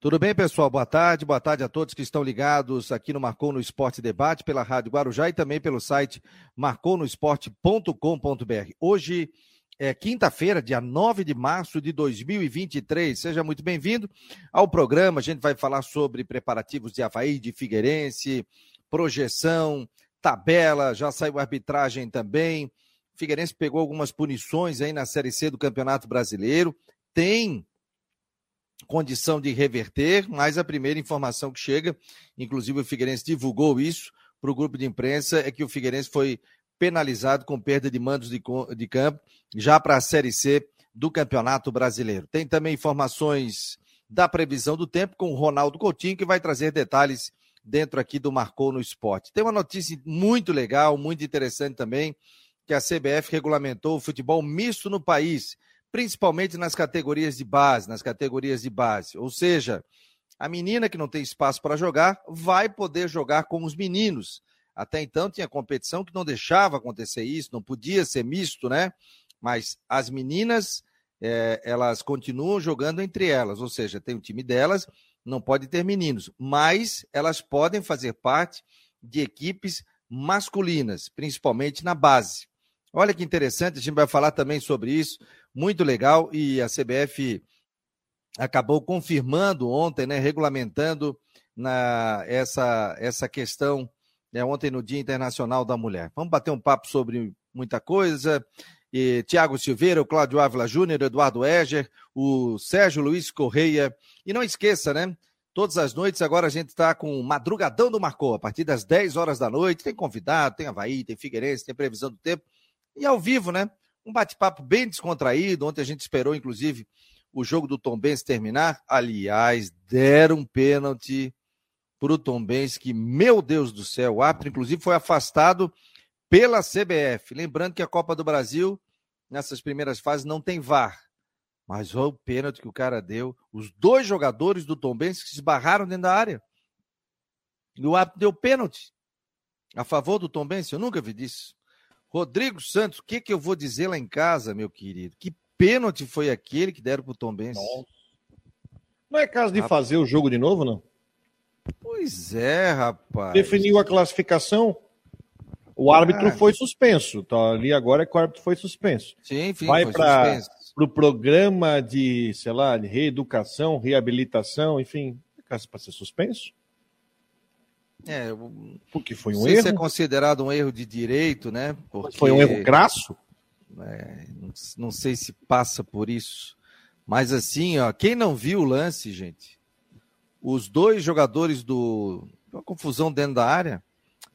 Tudo bem, pessoal? Boa tarde. Boa tarde a todos que estão ligados aqui no Marcou no Esporte Debate pela Rádio Guarujá e também pelo site marconosport.com.br. Hoje é quinta-feira, dia 9 de março de 2023. Seja muito bem-vindo ao programa. A gente vai falar sobre preparativos de Havaí, de Figueirense, projeção, tabela, já saiu arbitragem também. Figueirense pegou algumas punições aí na Série C do Campeonato Brasileiro. Tem condição de reverter, mas a primeira informação que chega, inclusive o Figueirense divulgou isso para o grupo de imprensa, é que o Figueirense foi penalizado com perda de mandos de, de campo já para a Série C do Campeonato Brasileiro. Tem também informações da previsão do tempo com o Ronaldo Coutinho, que vai trazer detalhes dentro aqui do Marcou no Esporte. Tem uma notícia muito legal, muito interessante também, que a CBF regulamentou o futebol misto no país principalmente nas categorias de base, nas categorias de base. Ou seja, a menina que não tem espaço para jogar vai poder jogar com os meninos. Até então tinha competição que não deixava acontecer isso, não podia ser misto, né? Mas as meninas, é, elas continuam jogando entre elas, ou seja, tem o time delas, não pode ter meninos, mas elas podem fazer parte de equipes masculinas, principalmente na base. Olha que interessante, a gente vai falar também sobre isso muito legal e a CBF acabou confirmando ontem, né, regulamentando na, essa, essa questão né, ontem no Dia Internacional da Mulher. Vamos bater um papo sobre muita coisa. E Tiago Silveira, o Cláudio Ávila Júnior, Eduardo Eger, o Sérgio Luiz Correia. E não esqueça, né? Todas as noites agora a gente está com o Madrugadão do Marcou, a partir das 10 horas da noite. Tem convidado, tem Havaí, tem Figueirense, tem previsão do tempo. E ao vivo, né? Um bate-papo bem descontraído. Ontem a gente esperou, inclusive, o jogo do Tom Benz terminar. Aliás, deram um pênalti para o Tom Benz, que, meu Deus do céu, o árbitro, inclusive, foi afastado pela CBF. Lembrando que a Copa do Brasil, nessas primeiras fases, não tem VAR. Mas olha o pênalti que o cara deu. Os dois jogadores do Tom Benz que se esbarraram dentro da área. E o árbitro deu pênalti a favor do Tom Benz. Eu nunca vi disso. Rodrigo Santos, o que, que eu vou dizer lá em casa, meu querido? Que pênalti foi aquele que deram pro Tom Benz? Não é caso de fazer o jogo de novo, não? Pois é, rapaz. Definiu a classificação, o árbitro ah. foi suspenso. Tá ali agora é que o árbitro foi suspenso. Sim, enfim, Vai para o pro programa de, sei lá, de reeducação, reabilitação, enfim, é caso para ser suspenso? É, porque foi um erro. Isso é considerado um erro de direito, né? Porque, foi um erro crasso? É, não, não, sei se passa por isso. Mas assim, ó, quem não viu o lance, gente, os dois jogadores do. Uma confusão dentro da área,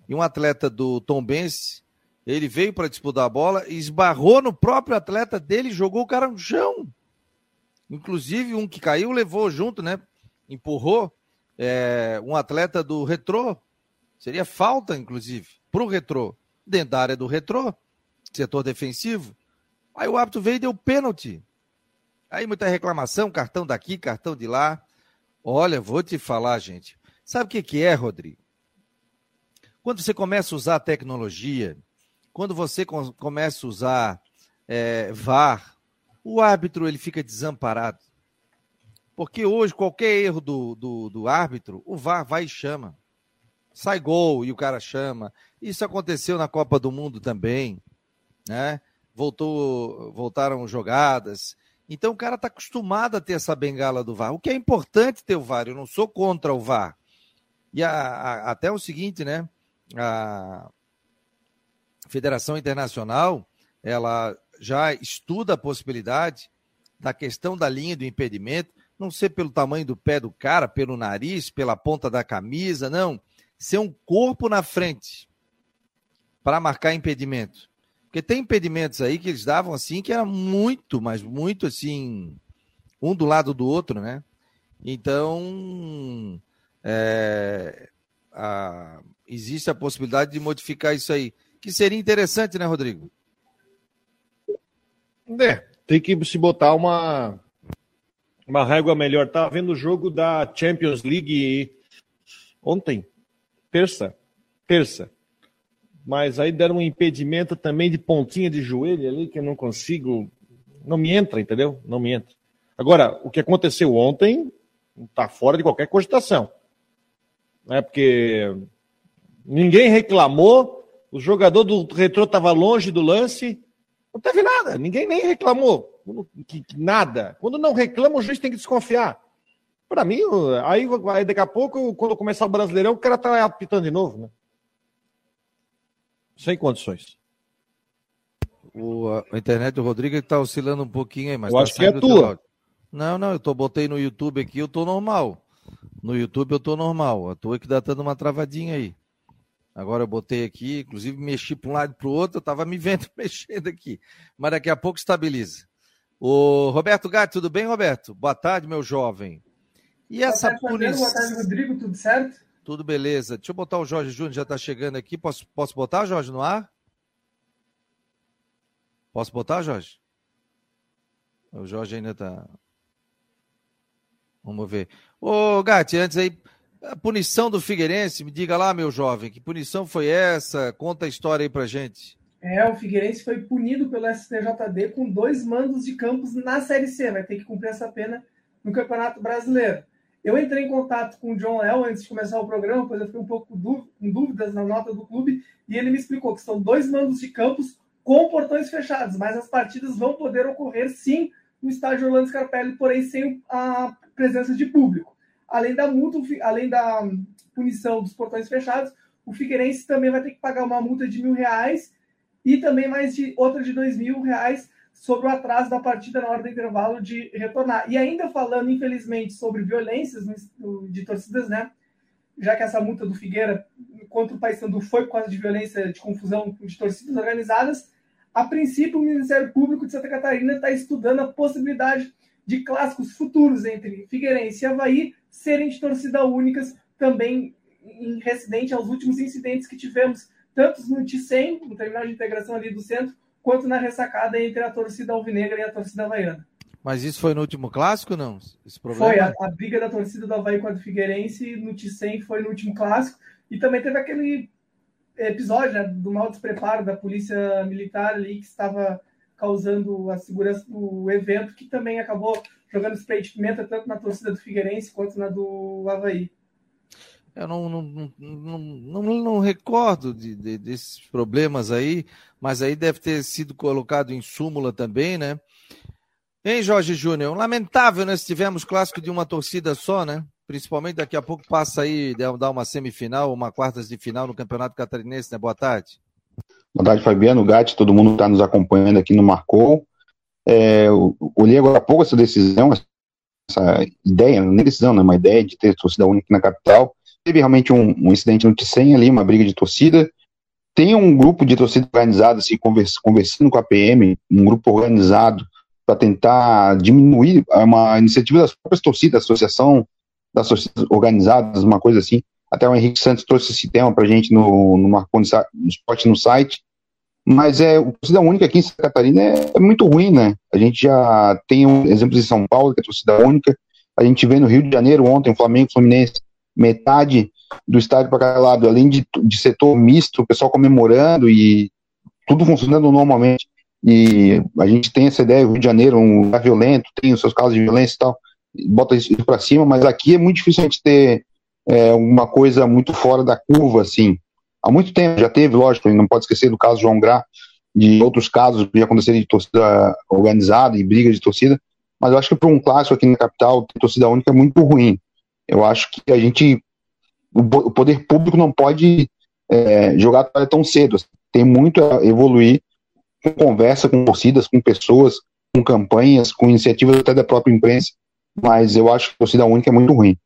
e um atleta do Tom Bense, ele veio para disputar a bola esbarrou no próprio atleta dele e jogou o cara no chão. Inclusive, um que caiu levou junto, né? Empurrou é, um atleta do retrô. Seria falta, inclusive, para o retrô. Dentro da área do retrô, setor defensivo. Aí o árbitro veio e deu pênalti. Aí muita reclamação, cartão daqui, cartão de lá. Olha, vou te falar, gente. Sabe o que, que é, Rodrigo? Quando você começa a usar tecnologia, quando você começa a usar é, VAR, o árbitro ele fica desamparado. Porque hoje, qualquer erro do, do, do árbitro, o VAR vai e chama. Sai gol e o cara chama. Isso aconteceu na Copa do Mundo também. Né? Voltou, voltaram jogadas. Então o cara está acostumado a ter essa bengala do VAR. O que é importante ter o VAR. Eu não sou contra o VAR. E a, a, até o seguinte, né? A Federação Internacional ela já estuda a possibilidade da questão da linha do impedimento não ser pelo tamanho do pé do cara, pelo nariz, pela ponta da camisa, não. Ser um corpo na frente para marcar impedimento. Porque tem impedimentos aí que eles davam assim que era muito, mas muito assim, um do lado do outro, né? Então, é, a, existe a possibilidade de modificar isso aí. Que seria interessante, né, Rodrigo? É, tem que se botar uma, uma régua melhor. Estava vendo o jogo da Champions League ontem, terça, terça. Mas aí deram um impedimento também de pontinha de joelho ali que eu não consigo, não me entra, entendeu? Não me entra. Agora, o que aconteceu ontem Está fora de qualquer cogitação. Né? Porque ninguém reclamou, o jogador do retrô estava longe do lance, não teve nada, ninguém nem reclamou. Que, que, nada. Quando não reclama, o juiz tem que desconfiar. Para mim, aí, aí, daqui a pouco, quando começar o Brasileirão, o cara tá apitando de novo, né? Sem condições. O, a internet do Rodrigo está oscilando um pouquinho aí, mas eu tá acho que é tua. Não, não, eu tô, botei no YouTube aqui, eu tô normal. No YouTube eu tô normal. A tua que dá dando uma travadinha aí. Agora eu botei aqui, inclusive mexi para um lado e para o outro, eu estava me vendo mexendo aqui. Mas daqui a pouco estabiliza. O Roberto Gatti, tudo bem, Roberto? Boa tarde, meu jovem. E boa essa punição. Boa tarde, Rodrigo, tudo certo? Tudo beleza. Deixa eu botar o Jorge Júnior, já está chegando aqui. Posso, posso botar, Jorge, no ar? Posso botar, Jorge? O Jorge ainda está. Vamos ver. Ô, Gatti, antes aí, a punição do Figueirense, me diga lá, meu jovem, que punição foi essa? Conta a história aí pra gente. É, o Figueirense foi punido pelo STJD com dois mandos de campos na Série C. Vai ter que cumprir essa pena no Campeonato Brasileiro. Eu entrei em contato com o John Léo antes de começar o programa, pois eu fiquei um pouco com dúvidas na nota do clube, e ele me explicou que são dois mandos de campos com portões fechados, mas as partidas vão poder ocorrer sim no estádio Orlando Scarpelli, porém sem a presença de público além da multa, além da punição dos portões fechados, o Figueirense também vai ter que pagar uma multa de mil reais e também mais de outra de dois mil reais sobre o atraso da partida na hora do intervalo de retornar. E ainda falando, infelizmente, sobre violências de torcidas, né? Já que essa multa do Figueira contra o Paysandu foi por causa de violência, de confusão de torcidas organizadas, a princípio o Ministério Público de Santa Catarina está estudando a possibilidade de clássicos futuros entre Figueirense e Havaí serem de torcida únicas, também em residente aos últimos incidentes que tivemos, tanto no Ticem, no terminal de integração ali do centro, quanto na ressacada entre a torcida alvinegra e a torcida havaiana. Mas isso foi no último clássico, não? Foi, a, a, briga da torcida do Havaí com a do Figueirense no Ticem foi no último clássico, e também teve aquele episódio né, do mau despreparo da polícia militar ali que estava causando a segurança do evento, que também acabou jogando spray de pimenta tanto na torcida do Figueirense quanto na do Havaí. Eu não, não, não, não, não recordo de, de, desses problemas aí, mas aí deve ter sido colocado em súmula também, né? Hein, Jorge Júnior? Lamentável, né? Se tivermos clássico de uma torcida só, né? Principalmente daqui a pouco passa aí, dar uma semifinal, uma quartas de final no Campeonato Catarinense, né? Boa tarde. Boa tarde, Fabiano, Gatti, todo mundo está nos acompanhando aqui no Marcou. É, eu olhei agora há pouco essa decisão, essa ideia, nem decisão, né, uma ideia de ter torcida única na capital. Teve realmente um, um incidente no Ticem ali, uma briga de torcida. Tem um grupo de torcida organizada, assim, convers, conversando com a PM, um grupo organizado para tentar diminuir é uma iniciativa das próprias torcidas, associação das torcidas organizadas, uma coisa assim, até o Henrique Santos trouxe esse tema para a gente no, no no Esporte no site. Mas é, o torcida única aqui em Santa Catarina é, é, muito ruim, né? A gente já tem um, exemplos em São Paulo, que é torcida única. A gente vê no Rio de Janeiro ontem, o Flamengo Fluminense, metade do estádio para cada lado, além de, de setor misto, o pessoal comemorando e tudo funcionando normalmente. E a gente tem essa ideia, o Rio de Janeiro, um lugar violento, tem os seus casos de violência e tal, bota isso para cima, mas aqui é muito difícil a gente ter é, uma coisa muito fora da curva, assim. Há muito tempo já teve, lógico, não pode esquecer do caso João Grá, de outros casos que aconteceram de torcida organizada e briga de torcida, mas eu acho que para um clássico aqui na capital, torcida única é muito ruim. Eu acho que a gente, o poder público não pode é, jogar tão cedo. Tem muito a evoluir com conversa com torcidas, com pessoas, com campanhas, com iniciativas até da própria imprensa, mas eu acho que a torcida única é muito ruim.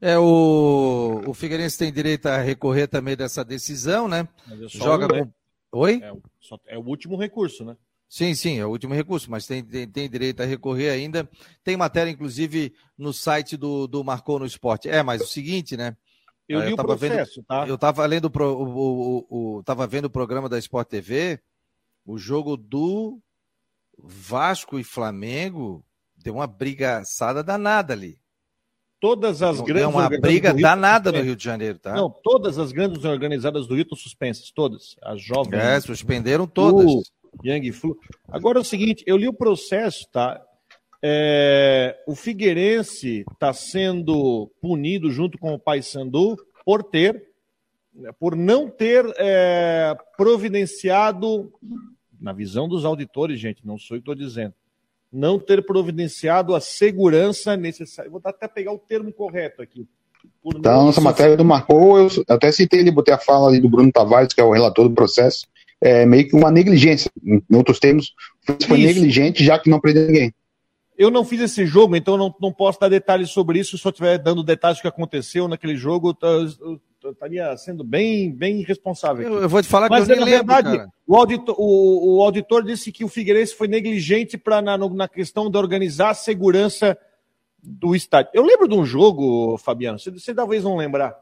É, o, o Figueirense tem direito a recorrer também dessa decisão, né? É Joga um, com. Oi? É, só, é, o último recurso, né? Sim, sim, é o último recurso, mas tem, tem, tem, direito a recorrer ainda. Tem matéria, inclusive, no site do, do Marcou no Esporte. É, mas o seguinte, né? Eu li eu o processo, vendo, tá? Eu estava lendo pro, o, o, o, tava vendo o programa da Sport TV, o jogo do Vasco e Flamengo deu uma brigaçada danada ali. Todas as grandes. É uma briga danada no Rio de Janeiro, tá? Não, todas as grandes organizadas do Rio estão suspensas, todas. As jovens. É, suspenderam todas. O Yang Flu. Agora é o seguinte, eu li o processo, tá? É, o Figueirense está sendo punido junto com o Paysandu por ter, por não ter é, providenciado, na visão dos auditores, gente, não sou eu que estou dizendo, não ter providenciado a segurança necessária. Vou até pegar o termo correto aqui. Então, nossa matéria do Marcou, eu até citei ele, botei a fala ali do Bruno Tavares, que é o relator do processo, é meio que uma negligência. Em outros termos, foi Isso. negligente, já que não prendeu ninguém. Eu não fiz esse jogo, então não, não posso dar detalhes sobre isso. Se eu estiver dando detalhes do que aconteceu naquele jogo, eu, eu estaria sendo bem, bem irresponsável. Eu, eu, vou te falar Mas, que eu nem lembro, verdade, o auditor, o, o auditor, disse que o Figueirense foi negligente para na, na questão de organizar a segurança do estádio. Eu lembro de um jogo, Fabiano, você, você talvez não lembrar.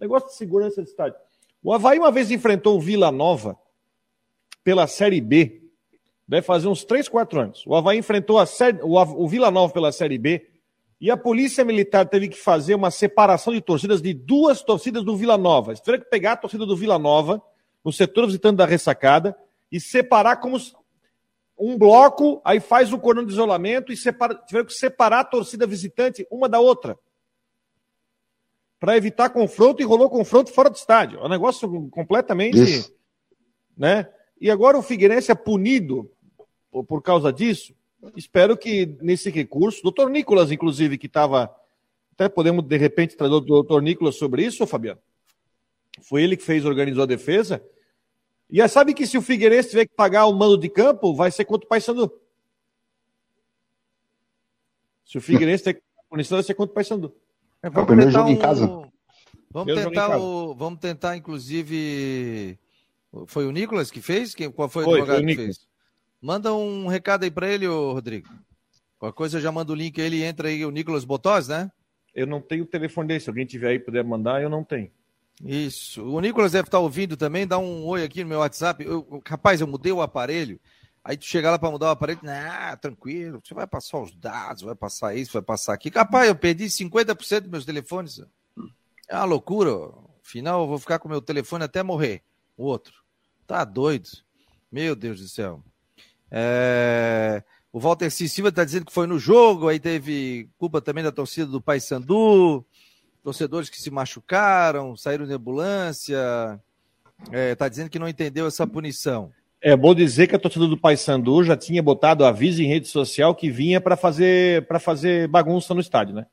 Negócio de segurança do estádio. O Havaí uma vez enfrentou o Vila Nova pela Série B. Deve fazer uns 3, 4 anos. O Havaí enfrentou a série, o, o Vila Nova pela Série B e a Polícia Militar teve que fazer uma separação de torcidas de duas torcidas do Vila Nova. Eles tiveram que pegar a torcida do Vila Nova, no setor visitante da ressacada, e separar como um bloco, aí faz o cordão de isolamento e separa, tiveram que separar a torcida visitante uma da outra. Para evitar confronto e rolou confronto fora do estádio. É um negócio completamente. Isso. Né? E agora o Figueirense é punido por, por causa disso. Espero que nesse recurso, doutor Nicolas, inclusive, que estava. Até podemos, de repente, trazer o doutor Nicolas sobre isso, Fabiano? Foi ele que fez, organizou a defesa. E sabe que se o Figueirense tiver que pagar o mando de campo, vai ser contra o Paysandu. Se o Figueirense tiver que pagar punição, vai ser contra o Paysandu. É, vamos é o primeiro jogo um... em casa. Vamos tentar, o... vamos tentar, inclusive, foi o Nicolas que fez? Quem, qual foi, foi o advogado foi o que fez? Manda um recado aí para ele, ô Rodrigo. Qualquer coisa eu já mando o link ele entra aí, o Nicolas Botós, né? Eu não tenho o telefone dele. Se alguém tiver aí puder mandar, eu não tenho. Isso. O Nicolas deve estar ouvindo também. Dá um oi aqui no meu WhatsApp. Eu, rapaz, eu mudei o aparelho. Aí tu chega lá para mudar o aparelho, ah, tranquilo, você vai passar os dados, vai passar isso, vai passar aqui. Capaz, eu perdi 50% dos meus telefones. É uma loucura. Afinal, eu vou ficar com meu telefone até morrer. O outro. Tá doido. Meu Deus do céu. É... O Walter C. Silva está dizendo que foi no jogo, aí teve culpa também da torcida do Paysandu, torcedores que se machucaram, saíram de ambulância. Está é, tá dizendo que não entendeu essa punição. É bom dizer que a torcida do Paysandu já tinha botado aviso em rede social que vinha para fazer para fazer bagunça no estádio, né?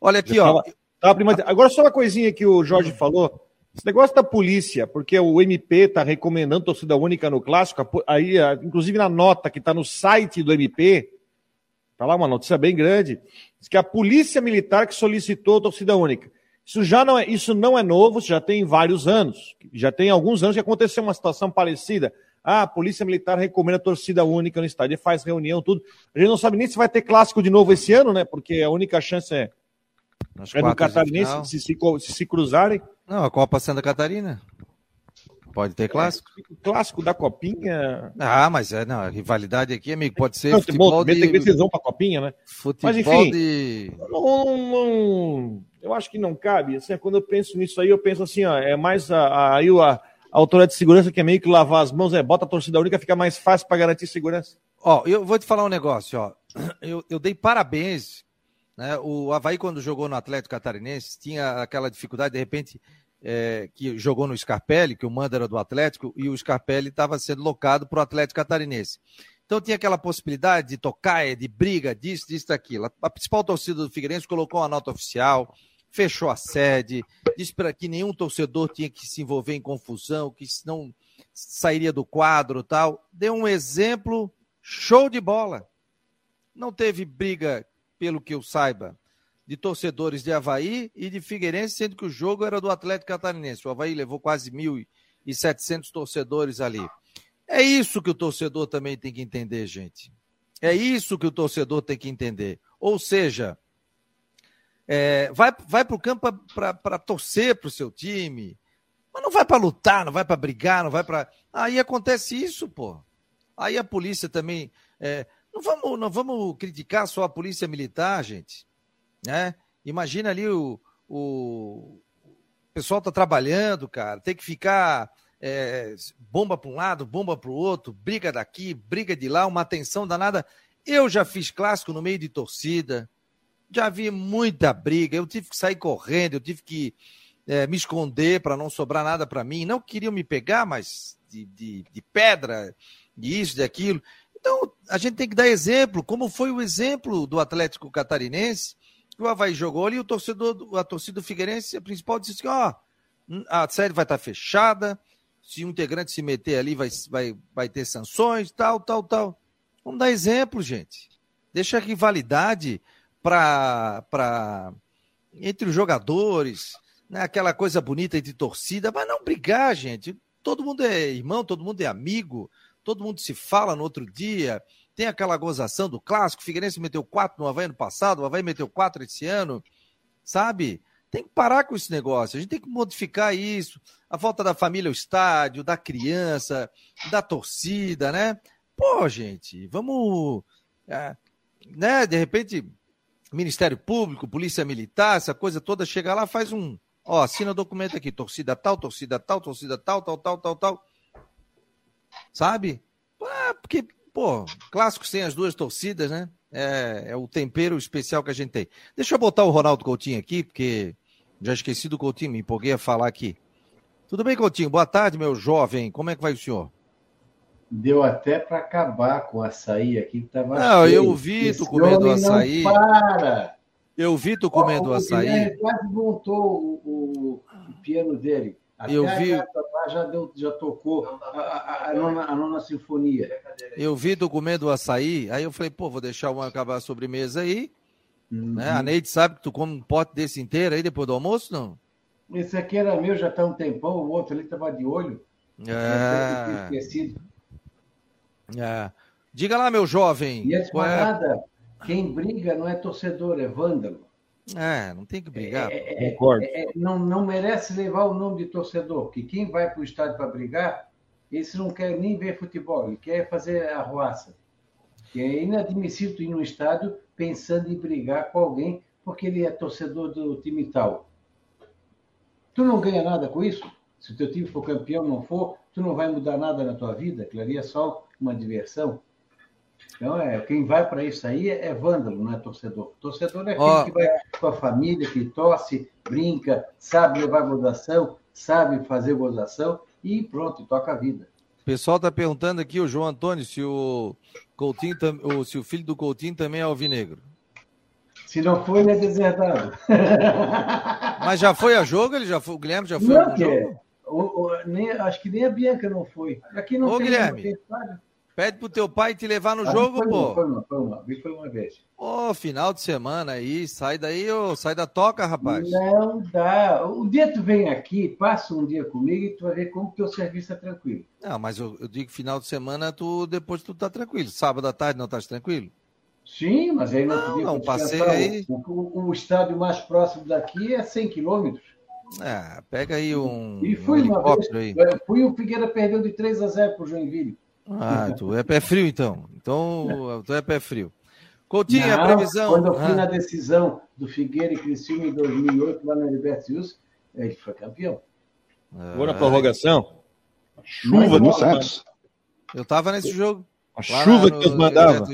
Olha aqui, ó. Tava, tava Agora só uma coisinha que o Jorge falou. Esse negócio da polícia, porque o MP está recomendando torcida única no clássico, aí, inclusive na nota que está no site do MP, está lá uma notícia bem grande, diz que a polícia militar que solicitou torcida única. Isso já não é, isso não é novo, já tem vários anos. Já tem alguns anos que aconteceu uma situação parecida. Ah, a Polícia Militar recomenda torcida única no estádio, faz reunião, tudo. A gente não sabe nem se vai ter clássico de novo esse ano, né? Porque a única chance é, é do catarinense se, se, se, cruzarem. Não, a Copa Santa Catarina. Pode ter clássico. É, clássico da Copinha. Ah, mas é, não, a rivalidade aqui, amigo, pode ser não, futebol de... Tem decisão para Copinha, né? Futebol mas, enfim, de... Não, não, eu acho que não cabe. Assim, quando eu penso nisso aí, eu penso assim, ó, é mais a, a, a, a autoridade de segurança que é meio que lavar as mãos, é bota a torcida única, fica mais fácil para garantir segurança. Ó, eu vou te falar um negócio, ó. Eu, eu dei parabéns né? O Havaí, quando jogou no Atlético Catarinense, tinha aquela dificuldade, de repente, é, que jogou no Scarpelli, que o mando era do Atlético, e o Scarpelli estava sendo locado para o Atlético Catarinense. Então tinha aquela possibilidade de tocar, de briga, disso, disso, daquilo. A principal torcida do Figueirense colocou uma nota oficial, fechou a sede, disse para que nenhum torcedor tinha que se envolver em confusão, que não sairia do quadro tal. Deu um exemplo show de bola. Não teve briga pelo que eu saiba, de torcedores de Havaí e de Figueirense, sendo que o jogo era do Atlético Catarinense. O Havaí levou quase 1.700 torcedores ali. É isso que o torcedor também tem que entender, gente. É isso que o torcedor tem que entender. Ou seja, é, vai, vai para o campo para torcer para o seu time, mas não vai para lutar, não vai para brigar, não vai para. Aí acontece isso, pô. Aí a polícia também. É, não vamos, não vamos criticar só a polícia militar, gente. Né? Imagina ali o, o, o pessoal tá trabalhando, cara, tem que ficar é, bomba para um lado, bomba para o outro, briga daqui, briga de lá, uma tensão danada. Eu já fiz clássico no meio de torcida, já vi muita briga, eu tive que sair correndo, eu tive que é, me esconder para não sobrar nada para mim. Não queriam me pegar, mas de, de, de pedra, de isso, de aquilo. Então, a gente tem que dar exemplo, como foi o exemplo do Atlético Catarinense, que o Havaí jogou ali, o torcedor, a torcida do Figueirense, a principal, disse assim, ó, oh, a série vai estar tá fechada, se um integrante se meter ali, vai, vai, vai ter sanções, tal, tal, tal. Vamos dar exemplo, gente. Deixa a rivalidade para entre os jogadores, né? aquela coisa bonita de torcida, mas não brigar, gente. Todo mundo é irmão, todo mundo é amigo, todo mundo se fala no outro dia. Tem aquela gozação do clássico. O Figueirense meteu quatro no Havaí no passado, o Havaí meteu quatro esse ano, sabe? Tem que parar com esse negócio. A gente tem que modificar isso. A volta da família ao estádio, da criança, da torcida, né? Pô, gente, vamos. É, né? De repente, Ministério Público, Polícia Militar, essa coisa toda, chega lá, faz um. Ó, assina o documento aqui, torcida tal, torcida tal, torcida tal, tal, tal, tal, tal. Sabe? Ah, porque, pô, clássico sem as duas torcidas, né? É, é, o tempero especial que a gente tem. Deixa eu botar o Ronaldo Coutinho aqui, porque já esqueci do Coutinho, me empolguei a falar aqui. Tudo bem, Coutinho? Boa tarde, meu jovem. Como é que vai o senhor? Deu até para acabar com o açaí aqui que estava Não, cheio. eu vi tu comendo açaí. Não para! Eu vi tu comendo o açaí. Ele quase montou o, o, piano dele. Até eu vi. já, deu, já tocou a, a, a, nona, a nona sinfonia. Eu vi tu comendo açaí, aí eu falei, pô, vou deixar o acabar a sobremesa aí. Uhum. Né? A Neide sabe que tu come um pote desse inteiro aí depois do almoço, não? Esse aqui era meu já está um tempão, o outro ali estava de olho. É. Esquecido. É. Diga lá, meu jovem. E essa parada, é... quem briga não é torcedor, é vândalo. É, não tem que brigar. É, é Concordo. É, é, não, não merece levar o nome de torcedor, porque quem vai para o estádio para brigar, esse não quer nem ver futebol, ele quer fazer a roaça. Que é inadmissível ir no estádio pensando em brigar com alguém porque ele é torcedor do time tal. Tu não ganha nada com isso? Se o teu time for campeão, não for, tu não vai mudar nada na tua vida, aquilo ali é só uma diversão. Então, é, quem vai para isso aí é, é, vândalo, não é torcedor. Torcedor é aquele oh. que vai com a família, que torce, brinca, sabe levar gozação, sabe fazer gozação e pronto, toca a vida. O pessoal está perguntando aqui, o João Antônio, se o Coutinho, ou se o filho do Coutinho também é alvinegro. Se não foi, ele é deserdado. Mas já foi a jogo? Ele já foi, o Guilherme já foi não, a jogo? O, o, nem, acho que nem a Bianca não foi. Aqui não Ô, tem, Guilherme, pede pro teu pai te levar no ah, jogo, foi pô. Uma, foi uma, foi uma, foi uma vez. Ô, final de semana aí, sai daí, ô, sai da toca, rapaz. Não dá. Um dia tu vem aqui, passa um dia comigo e tu vai ver como teu serviço é tranquilo. Não, mas eu, eu digo final de semana, tu depois tu tá tranquilo. Sábado à tarde não estás tranquilo? Sim, mas aí não, não, não passei aí. O, o, o, estádio mais próximo daqui é 100 quilômetros. É, pega aí um, e fui um helicóptero vez, aí. Fui o Figueira perdeu de 3 a 0 para o Joinville. Ah, tu é pé frio então. Então, tu é pé frio. Coutinho, Não, a previsão. Quando eu fui ah. na decisão do Figueira e Criciúma em 2008, lá na Libertius, ele foi campeão. Ah. Agora na prorrogação. Chuva no Santos. Eu tava nesse jogo. A chuva no, que eles mandavam.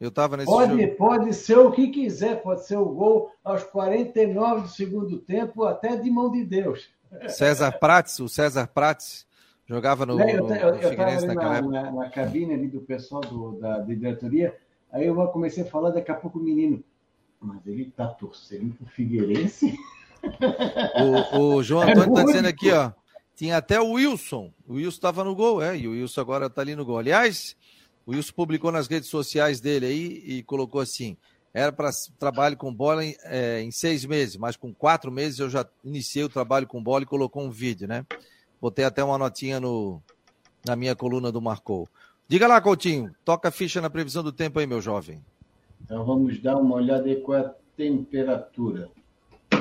Eu estava nesse pode, jogo. Pode ser o que quiser, pode ser o gol aos 49 do segundo tempo, até de mão de Deus. César Prates, o César Prates jogava no, eu, no, eu, eu Figueirense naquela na. Na, na, cabine ali do pessoal do, da, da diretoria, aí eu comecei a falar, daqui a pouco o menino, mas ele está torcendo pro Figueirense? O, o João é Antônio está dizendo aqui, ó, tinha até o Wilson, o Wilson estava no gol, é, e o Wilson agora está ali no gol. Aliás, o Wilson publicou nas redes sociais dele aí e colocou assim: era para trabalho com bola em, é, em, seis meses, mas com quatro meses eu já iniciei o trabalho com bola e colocou um vídeo, né? Botei até uma notinha no, na minha coluna do Marcou. Diga lá, Coutinho, toca a ficha na previsão do tempo aí, meu jovem. Então vamos dar uma olhada aí com a temperatura.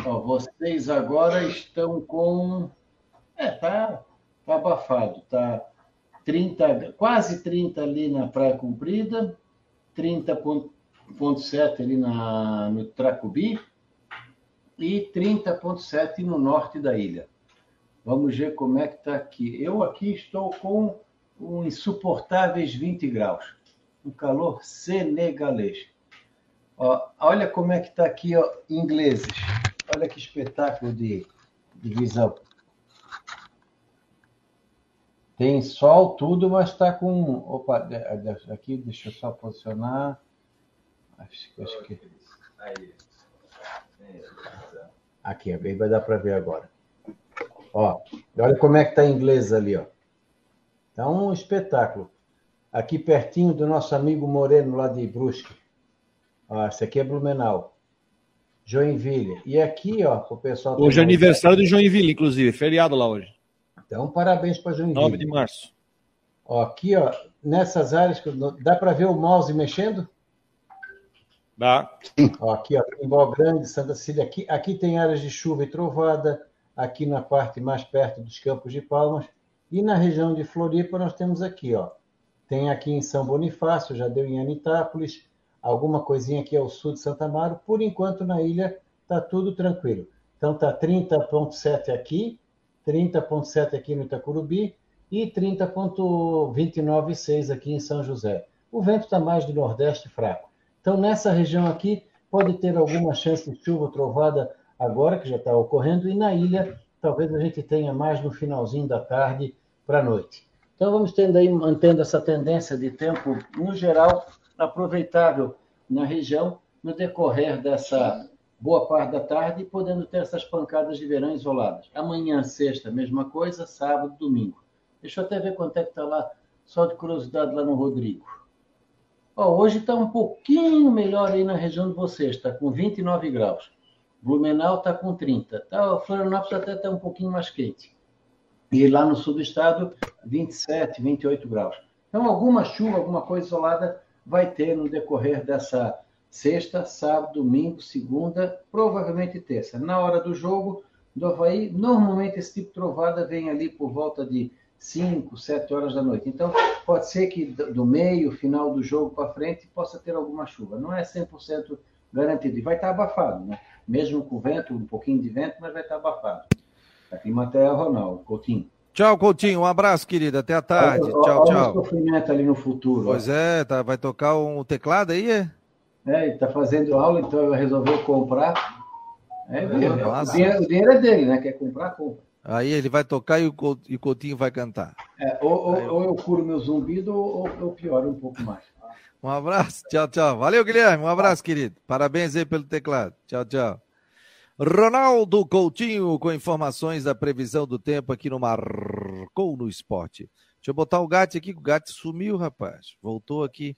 Ó, vocês agora estão com. É, tá, tá abafado, tá 30, quase 30 ali na Praia Comprida, 30,7 ali na, no Tracubi e 30,7 no norte da ilha. Vamos ver como é que está aqui. Eu aqui estou com um insuportáveis 20 graus. um calor senegalês. Ó, olha como é que está aqui, ó, ingleses. Olha que espetáculo de, de visão. Tem sol, tudo, mas está com. Opa, aqui, deixa eu só posicionar. Acho, acho que. Aqui, aí vai dar para ver agora. Ó, olha como é que está em inglês ali, ó. Tá um espetáculo. Aqui pertinho do nosso amigo Moreno, lá de Brusque. Ó, esse aqui é Blumenau. Joinville. E aqui, ó, o pessoal. Hoje é aniversário de Joinville, inclusive, feriado lá hoje. Então, parabéns para Joinville. 9 de março. Ó, aqui, ó, nessas áreas, dá para ver o mouse mexendo? Dá. Ó, aqui, ó, Timbó Grande, Santa Cecília. Aqui, aqui tem áreas de chuva e trovada, aqui na parte mais perto dos Campos de Palmas. E na região de Floripa, nós temos aqui, ó. Tem aqui em São Bonifácio, já deu em Anitápolis, alguma coisinha aqui ao sul de Santa Amaro. Por enquanto, na ilha, está tudo tranquilo. Então, tá 30,7 aqui, 30,7 aqui no Itacurubi e 30,296 aqui em São José. O vento está mais de nordeste fraco. Então, nessa região aqui, pode ter alguma chance de chuva trovada agora, que já está ocorrendo, e na ilha, talvez a gente tenha mais no finalzinho da tarde para a noite. Então, vamos tendo aí, mantendo essa tendência de tempo, no geral, aproveitável na região, no decorrer dessa boa parte da tarde, podendo ter essas pancadas de verão isoladas. Amanhã, sexta, mesma coisa, sábado, domingo. Deixa eu até ver quanto é que está lá, só de curiosidade lá no Rodrigo. Hoje está um pouquinho melhor aí na região de vocês, está com 29 graus. Blumenau está com 30. Tá, Florianópolis até está um pouquinho mais quente. E lá no sul do estado, 27, 28 graus. Então, alguma chuva, alguma coisa isolada vai ter no decorrer dessa sexta, sábado, domingo, segunda, provavelmente terça. Na hora do jogo do Havaí, normalmente esse tipo de trovada vem ali por volta de 5, 7 horas da noite. Então, pode ser que do meio, final do jogo para frente, possa ter alguma chuva. Não é 100% garantido. E vai estar abafado, né? Mesmo com vento, um pouquinho de vento, mas vai estar abafado. A Climaterra, Ronaldo, Coutinho. Tchau, Coutinho. Um abraço, querido. Até a tarde. Olha, tchau, olha tchau. o sofrimento ali no futuro. Pois ó. é, tá, vai tocar um teclado aí, é? É, ele está fazendo aula, então ele resolveu comprar. É, é, o, dinheiro, o dinheiro é dele, né? Quer comprar, compra. Aí ele vai tocar e o Coutinho vai cantar. É, ou, ou, ou, eu... curo meu zumbido ou eu pioro um pouco mais. Um abraço, tchau, tchau. Valeu, Guilherme. Um abraço, querido. Parabéns aí pelo teclado. Tchau, tchau. Ronaldo Coutinho com informações da previsão do tempo aqui no Marcou no Esporte. Deixa eu botar o gato aqui, o gato sumiu, rapaz. Voltou aqui.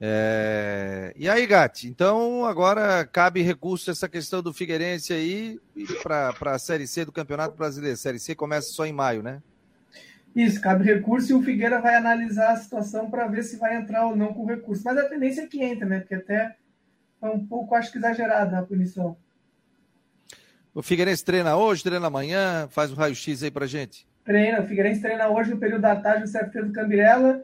É... E aí, Gatti? Então, agora cabe recurso essa questão do Figueirense aí para a Série C do Campeonato Brasileiro. Série C começa só em maio, né? Isso, cabe recurso e o Figueira vai analisar a situação para ver se vai entrar ou não com recurso. Mas a tendência é que entra, né? Porque até é um pouco, acho que, exagerada a punição. O Figueirense treina hoje, treina amanhã, faz um raio-x aí pra gente. Treina, o Figueirense treina hoje no período da tarde no CFT do Cambirela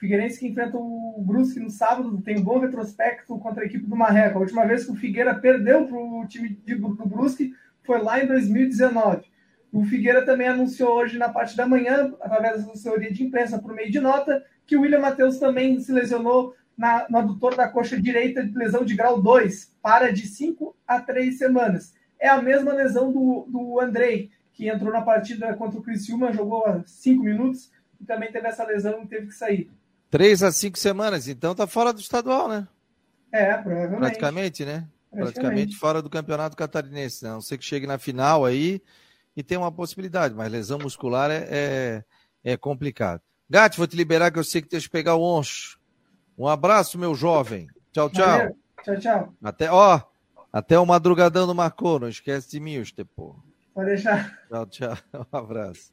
Figueirense que enfrenta o Brusque no sábado tem um bom retrospecto contra a equipe do Marreco. A última vez que o Figueira perdeu para o time do Brusque foi lá em 2019. O Figueira também anunciou hoje na parte da manhã, através da assessoria de imprensa, por meio de nota, que o William Matheus também se lesionou na, no adutor da coxa direita de lesão de grau 2, para de 5 a 3 semanas. É a mesma lesão do, do Andrei, que entrou na partida contra o Criciúma, jogou 5 minutos e também teve essa lesão e teve que sair. Três a cinco semanas, então tá fora do estadual, né? É, provavelmente. Praticamente, né? Praticamente, Praticamente fora do campeonato catarinense. Né? A não sei que chegue na final aí e tem uma possibilidade, mas lesão muscular é, é, é complicado. Gatti, vou te liberar que eu sei que tem que pegar o oncho. Um abraço, meu jovem. Tchau, tchau. Valeu. Tchau, tchau. Até, ó, até o madrugadão do Marcou, não esquece de mim, pô. Pode deixar. Tchau, tchau. Um abraço.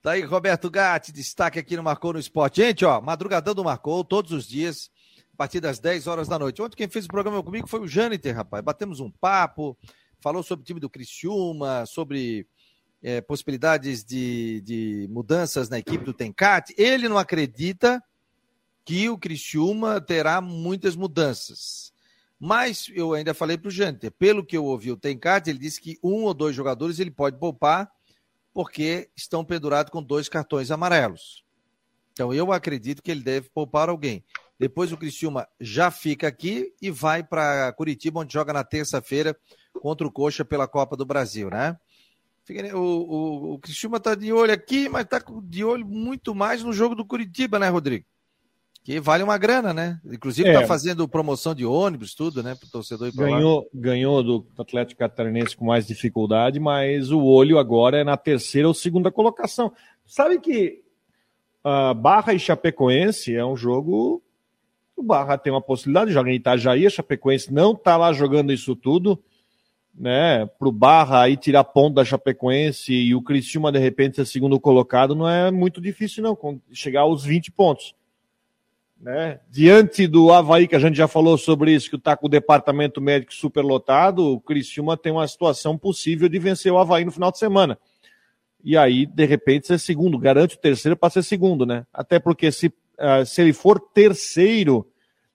Tá aí, Roberto Gatti, destaque aqui no Marcou no Esporte. Gente, ó, madrugadão do Marcou, todos os dias, a partir das 10 horas da noite. Ontem quem fez o programa comigo foi o Jâniter, rapaz. Batemos um papo, falou sobre o time do Criciúma, sobre é, possibilidades de, de mudanças na equipe do Tencate. Ele não acredita que o Criciúma terá muitas mudanças. Mas eu ainda falei para o Jâniter, pelo que eu ouvi o Tencate, ele disse que um ou dois jogadores ele pode poupar porque estão pendurados com dois cartões amarelos. Então eu acredito que ele deve poupar alguém. Depois o Criciúma já fica aqui e vai para Curitiba, onde joga na terça-feira contra o Coxa pela Copa do Brasil, né? O, o, o Criciúma tá de olho aqui, mas tá de olho muito mais no jogo do Curitiba, né, Rodrigo? Que vale uma grana, né? Inclusive tá é. tá fazendo promoção de ônibus, tudo, né? Pro torcedor ir pra ganhou, lá. Ganhou do Atlético Catarinense com mais dificuldade, mas o olho agora é na terceira ou segunda colocação. Sabe que uh, Barra e Chapecoense é um jogo. O Barra tem uma possibilidade, joga em Itajaí, a Chapecoense não tá lá jogando isso tudo né, pro Barra aí tirar ponto da Chapecoense e o Criciúma de repente ser segundo colocado, não é muito difícil não, chegar aos 20 pontos. Né? Diante do Havaí, que a gente já falou sobre isso, que está com o departamento médico superlotado, o Criciúma tem uma situação possível de vencer o Havaí no final de semana. E aí, de repente, ser segundo, garante o terceiro para ser segundo, né? Até porque se, uh, se ele for terceiro,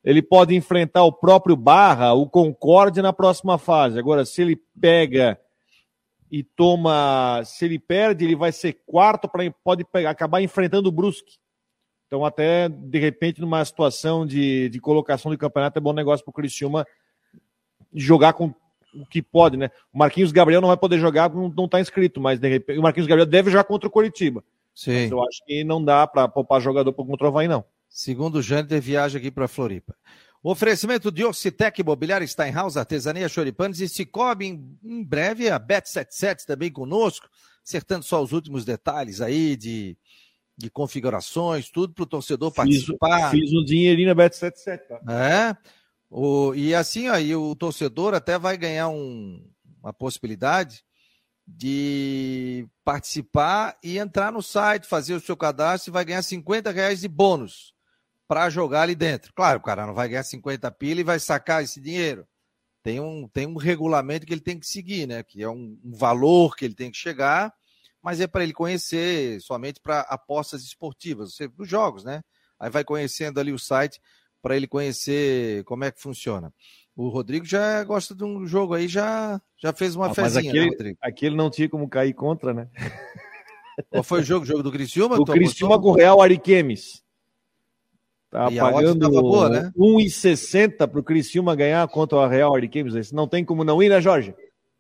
ele pode enfrentar o próprio Barra, o Concorde na próxima fase. Agora, se ele pega e toma, se ele perde, ele vai ser quarto para pode pegar, acabar enfrentando o Brusque. Então, até de repente, numa situação de, de colocação de campeonato, é bom negócio para o Criciúma jogar com o que pode, né? O Marquinhos Gabriel não vai poder jogar, não está inscrito, mas de repente, o Marquinhos Gabriel deve jogar contra o Coritiba. Sim. Mas eu acho que não dá para poupar jogador contra o Havaí, não. Segundo o Jâniter, viaja aqui para Floripa. O oferecimento de Ocitec Imobiliária Steinhaus, Artesania Choripanes e Cicobi, em, em breve a Bet77 também conosco, acertando só os últimos detalhes aí de, de configurações, tudo para o torcedor participar. Fiz, fiz um dinheirinho na Bet77. Tá? É, o, e assim aí o torcedor até vai ganhar um, uma possibilidade de participar e entrar no site, fazer o seu cadastro e vai ganhar 50 reais de bônus para jogar ali dentro. Claro, o cara não vai ganhar 50 pila e vai sacar esse dinheiro. Tem um, tem um regulamento que ele tem que seguir, né? Que é um, um valor que ele tem que chegar, mas é para ele conhecer somente para apostas esportivas, os jogos, né? Aí vai conhecendo ali o site para ele conhecer como é que funciona. O Rodrigo já gosta de um jogo aí, já, já fez uma ah, fezinha, mas aquele, né, Rodrigo? Aquele não tinha como cair contra, né? Qual foi o jogo? O jogo do Criciúma? O Criciúma com o Real Ariquemes. Tá e pagando boa, né? 1,60 para o Criciúma ganhar contra o Real Ariquemes. Não tem como não ir, né, Jorge?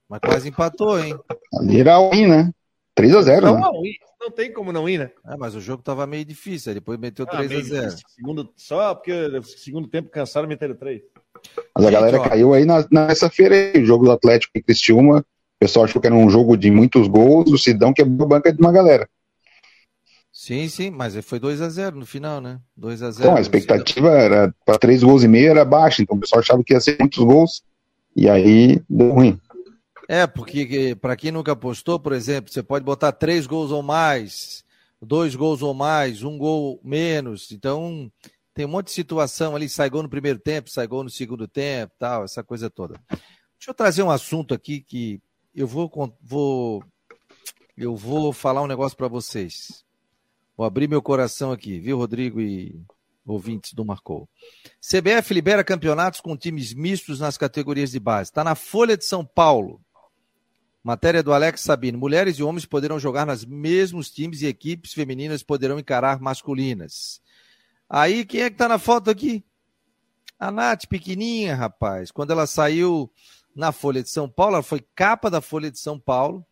Mas quase empatou, hein? Ali era win, né? 3x0, não, né? Não tem como não ir, né? É, mas o jogo tava meio difícil, aí depois meteu ah, 3x0. Segundo, só porque segundo tempo cansaram meteram 3. Mas a galera ó. caiu aí na, nessa feira aí, o jogo do Atlético e Criciúma. O pessoal achou que era um jogo de muitos gols, o Sidão quebrou a banca de uma galera. Sim, sim, mas foi 2 a 0 no final, né? 2 a 0 Então, a expectativa era para 3 gols e meio era baixa, então o pessoal achava que ia ser muitos gols e aí deu ruim. É, porque para quem nunca apostou, por exemplo, você pode botar 3 gols ou mais, 2 gols ou mais, um gol menos. Então, tem um monte de situação ali, sai gol no primeiro tempo, sai gol no segundo tempo, tal, essa coisa toda. Deixa eu trazer um assunto aqui que eu vou vou eu vou falar um negócio para vocês. Vou abrir meu coração aqui, viu, Rodrigo e ouvintes do Marcou. CBF libera campeonatos com times mistos nas categorias de base. Está na Folha de São Paulo. Matéria do Alex Sabino. Mulheres e homens poderão jogar nos mesmos times e equipes femininas poderão encarar masculinas. Aí, quem é que tá na foto aqui? A Nath, pequenininha, rapaz. Quando ela saiu na Folha de São Paulo, ela foi capa da Folha de São Paulo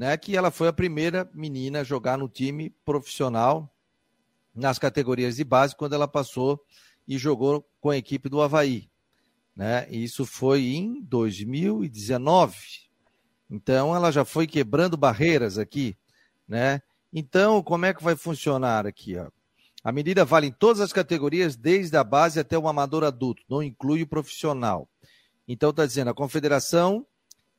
né, que ela foi a primeira menina a jogar no time profissional nas categorias de base quando ela passou e jogou com a equipe do Havaí. Né? Isso foi em 2019. Então ela já foi quebrando barreiras aqui, né? Então, como é que vai funcionar aqui, ó? A medida vale em todas as categorias, desde a base até o amador adulto, não inclui o profissional. Então está dizendo, a confederação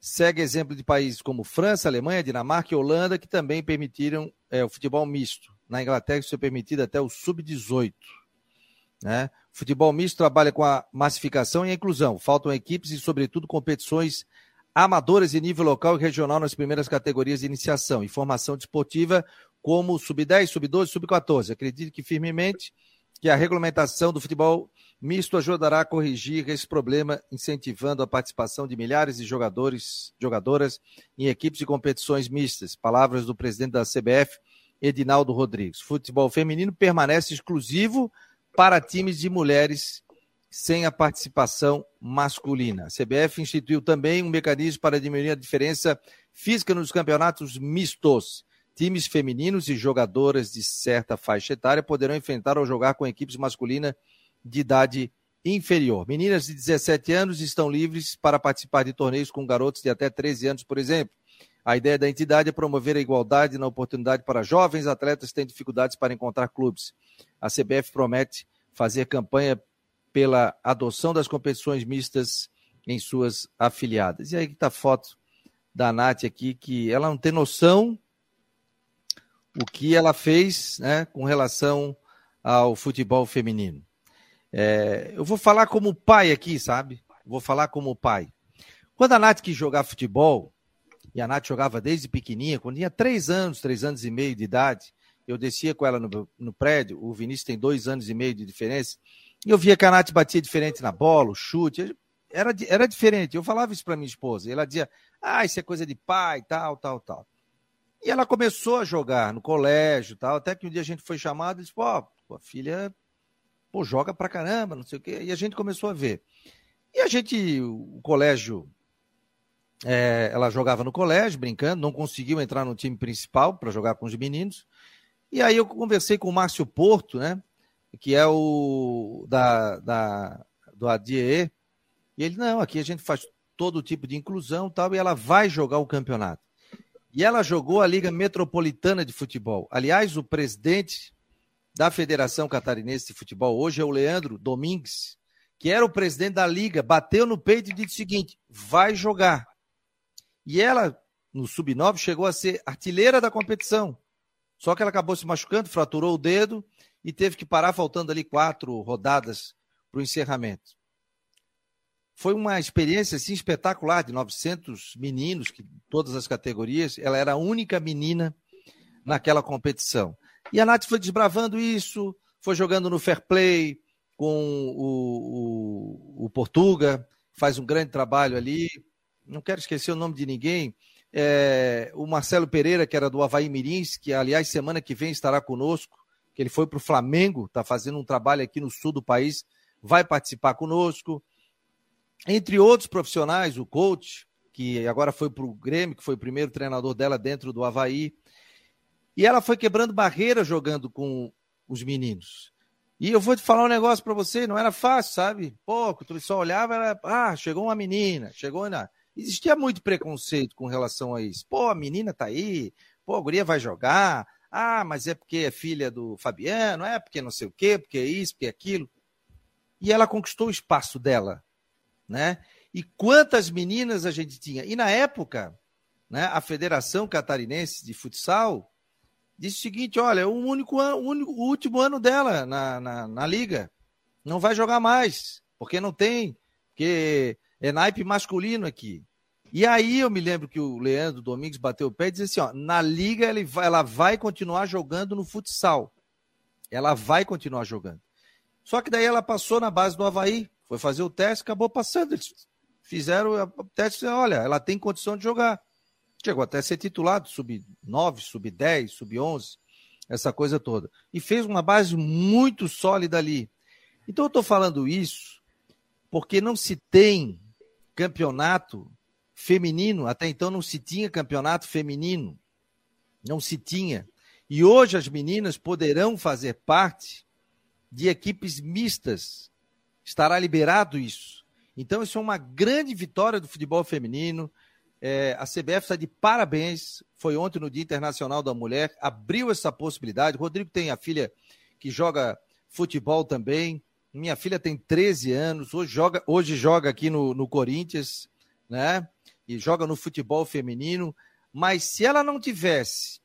segue exemplo de países como França, Alemanha, Dinamarca e Holanda, que também permitiram é, o futebol misto. Na Inglaterra, isso é permitido até o sub-18. Né? O futebol misto trabalha com a massificação e a inclusão. Faltam equipes e, sobretudo, competições amadoras em nível local e regional nas primeiras categorias de iniciação e formação desportiva, como sub-10, sub-12, sub-14. Acredito que firmemente que a regulamentação do futebol misto ajudará a corrigir esse problema, incentivando a participação de milhares de jogadores, jogadoras em equipes de competições mistas. Palavras do presidente da CBF, Edinaldo Rodrigues. Futebol feminino permanece exclusivo para times de mulheres sem a participação masculina. A CBF instituiu também um mecanismo para diminuir a diferença física nos campeonatos mistos. Times femininos e jogadoras de certa faixa etária poderão enfrentar ou jogar com equipes masculinas de idade inferior. Meninas de 17 anos estão livres para participar de torneios com garotos de até 13 anos, por exemplo. A ideia da entidade é promover a igualdade na oportunidade para jovens atletas que têm dificuldades para encontrar clubes. A CBF promete fazer campanha pela adoção das competições mistas em suas afiliadas. E aí está a foto da Nath aqui, que ela não tem noção o que ela fez né, com relação ao futebol feminino. É, eu vou falar como pai aqui, sabe? Vou falar como pai. Quando a Nath quis jogar futebol, e a Nath jogava desde pequenininha, quando tinha três anos, três anos e meio de idade, eu descia com ela no, no prédio, o Vinícius tem dois anos e meio de diferença, e eu via que a Nath batia diferente na bola, o chute, era, era diferente. Eu falava isso para minha esposa, e ela dizia, ah, isso é coisa de pai, tal, tal, tal. E ela começou a jogar no colégio, tal, até que um dia a gente foi chamado e disse, pô, a filha pô, joga pra caramba, não sei o quê. E a gente começou a ver. E a gente, o colégio, é, ela jogava no colégio, brincando, não conseguiu entrar no time principal para jogar com os meninos. E aí eu conversei com o Márcio Porto, né? Que é o da, da, do ADIE. E ele, não, aqui a gente faz todo tipo de inclusão tal, e ela vai jogar o campeonato. E ela jogou a Liga Metropolitana de Futebol. Aliás, o presidente da Federação Catarinense de Futebol hoje é o Leandro Domingues, que era o presidente da liga, bateu no peito e disse o seguinte: vai jogar. E ela, no sub-9, chegou a ser artilheira da competição. Só que ela acabou se machucando, fraturou o dedo e teve que parar, faltando ali quatro rodadas para o encerramento. Foi uma experiência assim, espetacular, de 900 meninos, que todas as categorias. Ela era a única menina naquela competição. E a Nath foi desbravando isso, foi jogando no fair play com o, o, o Portuga, faz um grande trabalho ali. Não quero esquecer o nome de ninguém. É, o Marcelo Pereira, que era do Havaí Mirins, que aliás semana que vem estará conosco, que ele foi para o Flamengo, está fazendo um trabalho aqui no sul do país, vai participar conosco. Entre outros profissionais, o coach, que agora foi para o Grêmio, que foi o primeiro treinador dela dentro do Havaí. E ela foi quebrando barreiras jogando com os meninos. E eu vou te falar um negócio para você, não era fácil, sabe? Pô, tu só olhava, era, ah, chegou uma menina, chegou na. Existia muito preconceito com relação a isso. Pô, a menina tá aí, pô, a guria vai jogar. Ah, mas é porque é filha do Fabiano, é porque não sei o quê, porque é isso, porque é aquilo. E ela conquistou o espaço dela, né? E quantas meninas a gente tinha? E na época, né, a Federação Catarinense de Futsal disse o seguinte: olha, o único, o, único, o último ano dela na, na, na, liga. Não vai jogar mais, porque não tem, porque é naipe masculino aqui. E aí eu me lembro que o Leandro Domingos bateu o pé e disse assim: ó, na liga ele vai, ela vai continuar jogando no futsal. Ela vai continuar jogando. Só que daí ela passou na base do Havaí, foi fazer o teste, acabou passando. Eles fizeram o teste, olha, ela tem condição de jogar. Chegou até a ser titulado, sub-9, sub-10, sub-11, essa coisa toda. E fez uma base muito sólida ali. Então eu estou falando isso porque não se tem campeonato feminino, até então não se tinha campeonato feminino. Não se tinha. E hoje as meninas poderão fazer parte de equipes mistas. Estará liberado isso. Então, isso é uma grande vitória do futebol feminino. É, a CBF está de parabéns. Foi ontem no Dia Internacional da Mulher, abriu essa possibilidade. Rodrigo tem a filha que joga futebol também. Minha filha tem 13 anos, hoje joga, hoje joga aqui no, no Corinthians, né? E joga no futebol feminino. Mas se ela não tivesse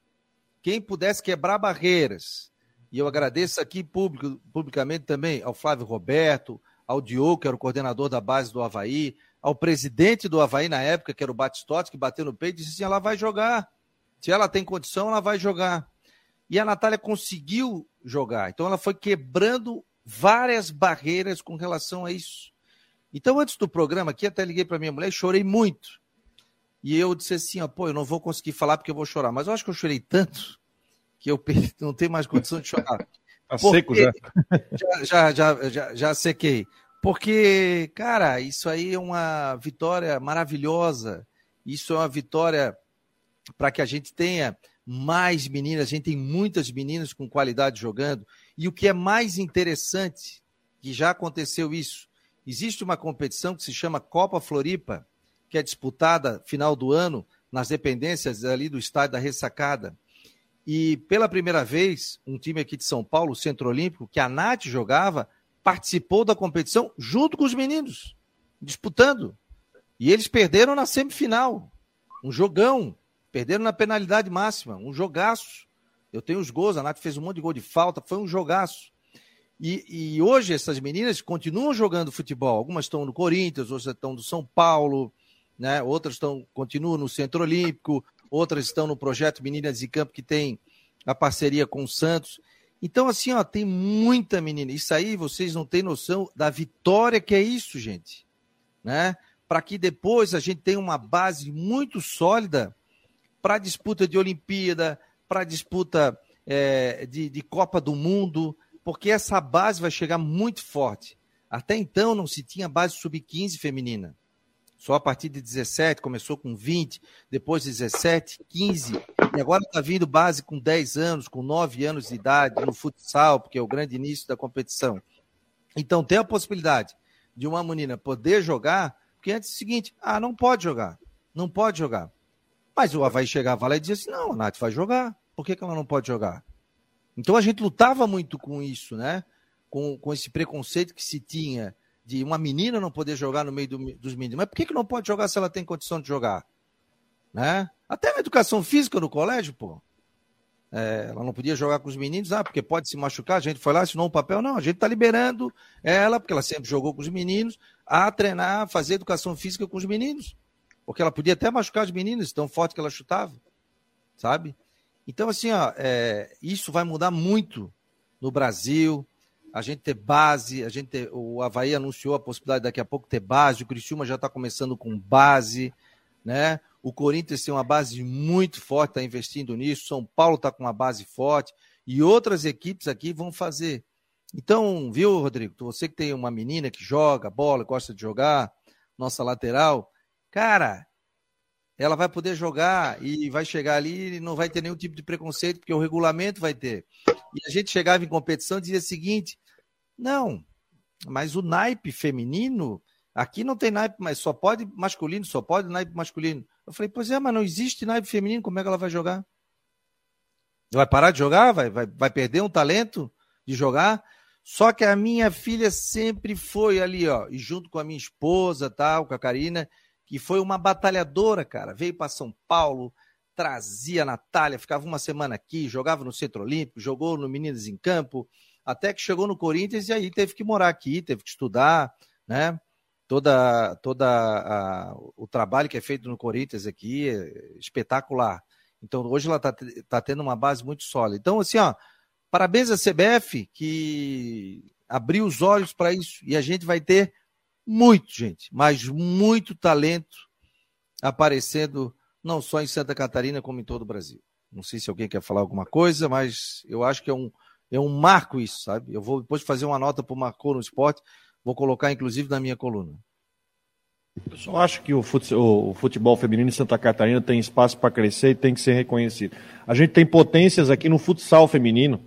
quem pudesse quebrar barreiras, e eu agradeço aqui público, publicamente também ao Flávio Roberto, ao Diogo, que era o coordenador da base do Havaí, ao presidente do Havaí na época, que era o Batistotti, que bateu no peito e disse assim: ela vai jogar. Se ela tem condição, ela vai jogar. E a Natália conseguiu jogar. Então ela foi quebrando várias barreiras com relação a isso. Então, antes do programa aqui, até liguei para minha mulher e chorei muito. E eu disse assim: ó, pô, eu não vou conseguir falar porque eu vou chorar. Mas eu acho que eu chorei tanto que eu não tenho mais condição de chorar. Tá seco já. já. Já, já, já, sequei. Porque, cara, isso aí é uma vitória maravilhosa. Isso é uma vitória para que a gente tenha mais meninas. A gente tem muitas meninas com qualidade jogando. E o que é mais interessante, que já aconteceu isso, existe uma competição que se chama Copa Floripa, que é disputada final do ano nas dependências ali do estádio da Ressacada. E pela primeira vez, um time aqui de São Paulo, o Centro Olímpico, que a Nath jogava, participou da competição junto com os meninos, disputando. E eles perderam na semifinal. Um jogão. Perderam na penalidade máxima. Um jogaço. Eu tenho os gols, a Nath fez um monte de gol de falta, foi um jogaço. E, e hoje essas meninas continuam jogando futebol. Algumas estão no Corinthians, outras estão no São Paulo, né? outras estão, continuam no Centro Olímpico, outras estão no projeto Meninas de Campo, que tem a parceria com o Santos. Então, assim, ó, tem muita menina. Isso aí vocês não têm noção da vitória que é isso, gente. Né? Para que depois a gente tenha uma base muito sólida para disputa de Olimpíada, para disputa é, de, de Copa do Mundo, porque essa base vai chegar muito forte. Até então não se tinha base sub-15 feminina. Só a partir de 17, começou com 20, depois 17, 15, e agora está vindo base com 10 anos, com 9 anos de idade no futsal, porque é o grande início da competição. Então tem a possibilidade de uma menina poder jogar, porque antes é o seguinte, ah, não pode jogar, não pode jogar. Mas o Havaí chegava lá e dizia assim, não, a Nath vai jogar, por que, que ela não pode jogar? Então a gente lutava muito com isso, né? Com, com esse preconceito que se tinha de uma menina não poder jogar no meio do, dos meninos. Mas por que, que não pode jogar se ela tem condição de jogar? Né? Até na educação física no colégio, pô. É, ela não podia jogar com os meninos, ah, porque pode se machucar. A gente foi lá, assinou um papel. Não, a gente está liberando ela, porque ela sempre jogou com os meninos, a treinar, fazer educação física com os meninos. Porque ela podia até machucar os meninos, tão forte que ela chutava, sabe? Então, assim, ó, é, isso vai mudar muito no Brasil, a gente ter base, a gente ter, o Havaí anunciou a possibilidade daqui a pouco ter base, o Criciúma já está começando com base, né? O Corinthians tem uma base muito forte, está investindo nisso, São Paulo está com uma base forte, e outras equipes aqui vão fazer. Então, viu, Rodrigo? Você que tem uma menina que joga bola, gosta de jogar, nossa lateral, cara, ela vai poder jogar e vai chegar ali e não vai ter nenhum tipo de preconceito, porque o regulamento vai ter. E a gente chegava em competição e dizia o seguinte: não, mas o naipe feminino, aqui não tem naipe, mas só pode masculino, só pode naipe masculino. Eu falei, pois é, mas não existe naipe feminino, como é que ela vai jogar? Vai parar de jogar? Vai, vai, vai perder um talento de jogar? Só que a minha filha sempre foi ali, ó, e junto com a minha esposa, tal, com a Karina, que foi uma batalhadora, cara. Veio para São Paulo, trazia a Natália, ficava uma semana aqui, jogava no Centro Olímpico, jogou no Meninas em Campo, até que chegou no Corinthians e aí teve que morar aqui, teve que estudar, né? Toda, toda a, o trabalho que é feito no Corinthians aqui é espetacular. Então hoje ela está tá tendo uma base muito sólida. Então, assim, ó, parabéns à CBF que abriu os olhos para isso. E a gente vai ter muito, gente, mas muito talento aparecendo, não só em Santa Catarina, como em todo o Brasil. Não sei se alguém quer falar alguma coisa, mas eu acho que é um, é um marco isso, sabe? Eu vou depois fazer uma nota para o Marcou no Esporte, vou colocar inclusive na minha coluna. Eu só acho que o futebol, feminino em Santa Catarina tem espaço para crescer e tem que ser reconhecido. A gente tem potências aqui no futsal feminino,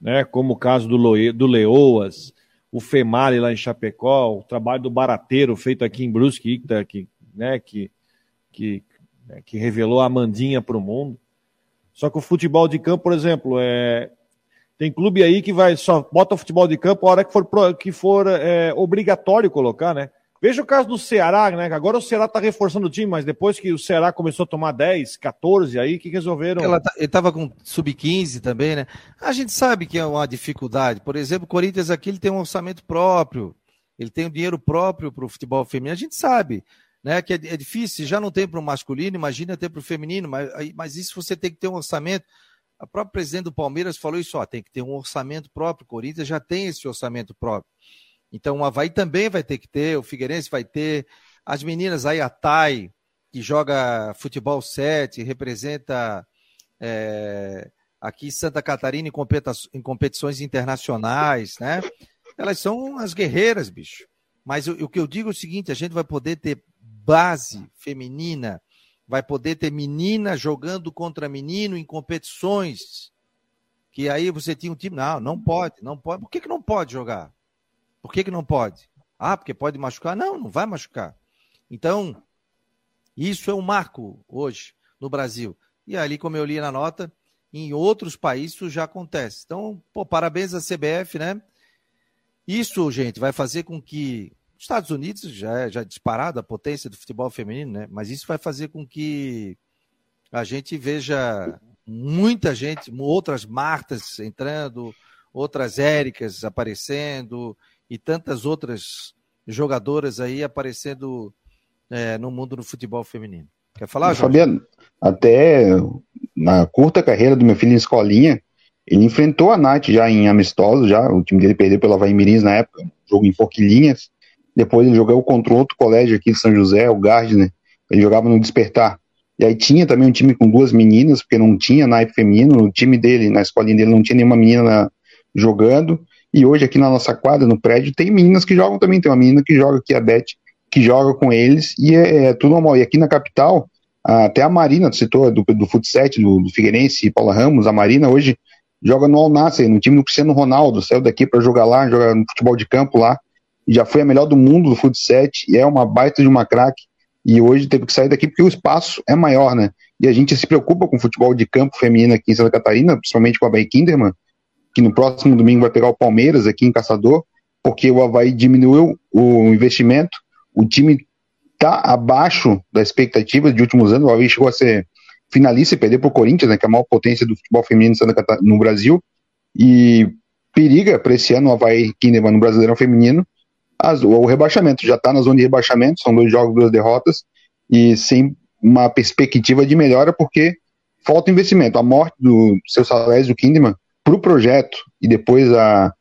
né? como o caso do, Loe, do Leoas, o Female lá em Chapecó, o trabalho do Barateiro feito aqui em Brusque, que, que, né? que, que, né? que revelou a Mandinha para o mundo. Só que o futebol de campo, por exemplo, é, tem clube aí que vai só bota o futebol de campo a hora que for, que for é, obrigatório colocar, né? Veja o caso do Ceará, né? Agora o Ceará tá reforçando o time, mas depois que o Ceará começou a tomar 10, 14, aí que resolveram. Ela tá, ele tava com sub-15 também, né? A gente sabe que é uma dificuldade. Por exemplo, o Corinthians aqui ele tem um orçamento próprio, ele tem um dinheiro próprio para o futebol feminino. A gente sabe, né? Que é, é difícil, já não tem para o masculino, imagina ter para o feminino, mas, mas isso você tem que ter um orçamento. A própria presidente do Palmeiras falou isso, ó, tem que ter um orçamento próprio. O Corinthians já tem esse orçamento próprio. Então o Havaí também vai ter que ter, o Figueirense vai ter. As meninas aí, a Thay, que joga futebol 7, representa é, aqui Santa Catarina em, em competições internacionais, né? Elas são as guerreiras, bicho. Mas o, o que eu digo é o seguinte: a gente vai poder ter base feminina, vai poder ter menina jogando contra menino em competições. Que aí você tinha um time. Não, não pode, não pode. Por que, que não pode jogar? Por que, que não pode? Ah, porque pode machucar? Não, não vai machucar. Então, isso é um marco hoje no Brasil. E ali, como eu li na nota, em outros países isso já acontece. Então, pô, parabéns à CBF, né? Isso, gente, vai fazer com que Estados Unidos já é já é a potência do futebol feminino, né? Mas isso vai fazer com que a gente veja muita gente, outras Martas entrando, outras Éricas aparecendo e tantas outras jogadoras aí aparecendo é, no mundo do futebol feminino. Quer falar? Fabiano, até na curta carreira do meu filho em escolinha, ele enfrentou a Nath já em amistoso, já, o time dele perdeu pela Havaí Mirins na época, jogo em Forquilhinhas, depois ele jogou contra outro colégio aqui de São José, o Gardner, ele jogava no Despertar, e aí tinha também um time com duas meninas, porque não tinha naipe feminino, o time dele, na escolinha dele, não tinha nenhuma menina jogando, e hoje aqui na nossa quadra, no prédio, tem meninas que jogam também, tem uma menina que joga aqui, a Beth, que joga com eles, e é, é tudo normal. E aqui na capital, até a Marina, citou, do, do futsal, do, do Figueirense Paula Ramos, a Marina hoje joga no Alnasser, no time do Cristiano Ronaldo, saiu daqui para jogar lá, joga no futebol de campo lá, já foi a melhor do mundo do futsal, é uma baita de uma craque, e hoje teve que sair daqui porque o espaço é maior, né? E a gente se preocupa com o futebol de campo feminino aqui em Santa Catarina, principalmente com a Bay Kinderman, que no próximo domingo vai pegar o Palmeiras aqui em Caçador, porque o Havaí diminuiu o investimento, o time está abaixo da expectativa de últimos anos, o Havaí chegou a ser finalista e perder para o Corinthians, né, que é a maior potência do futebol feminino no Brasil, e periga para esse ano o Havaí Kinderman no Brasileirão Feminino, as, o rebaixamento, já está na zona de rebaixamento, são dois jogos, duas derrotas, e sem uma perspectiva de melhora, porque falta investimento. A morte do seu Salésio Kinderman para o projeto e depois a,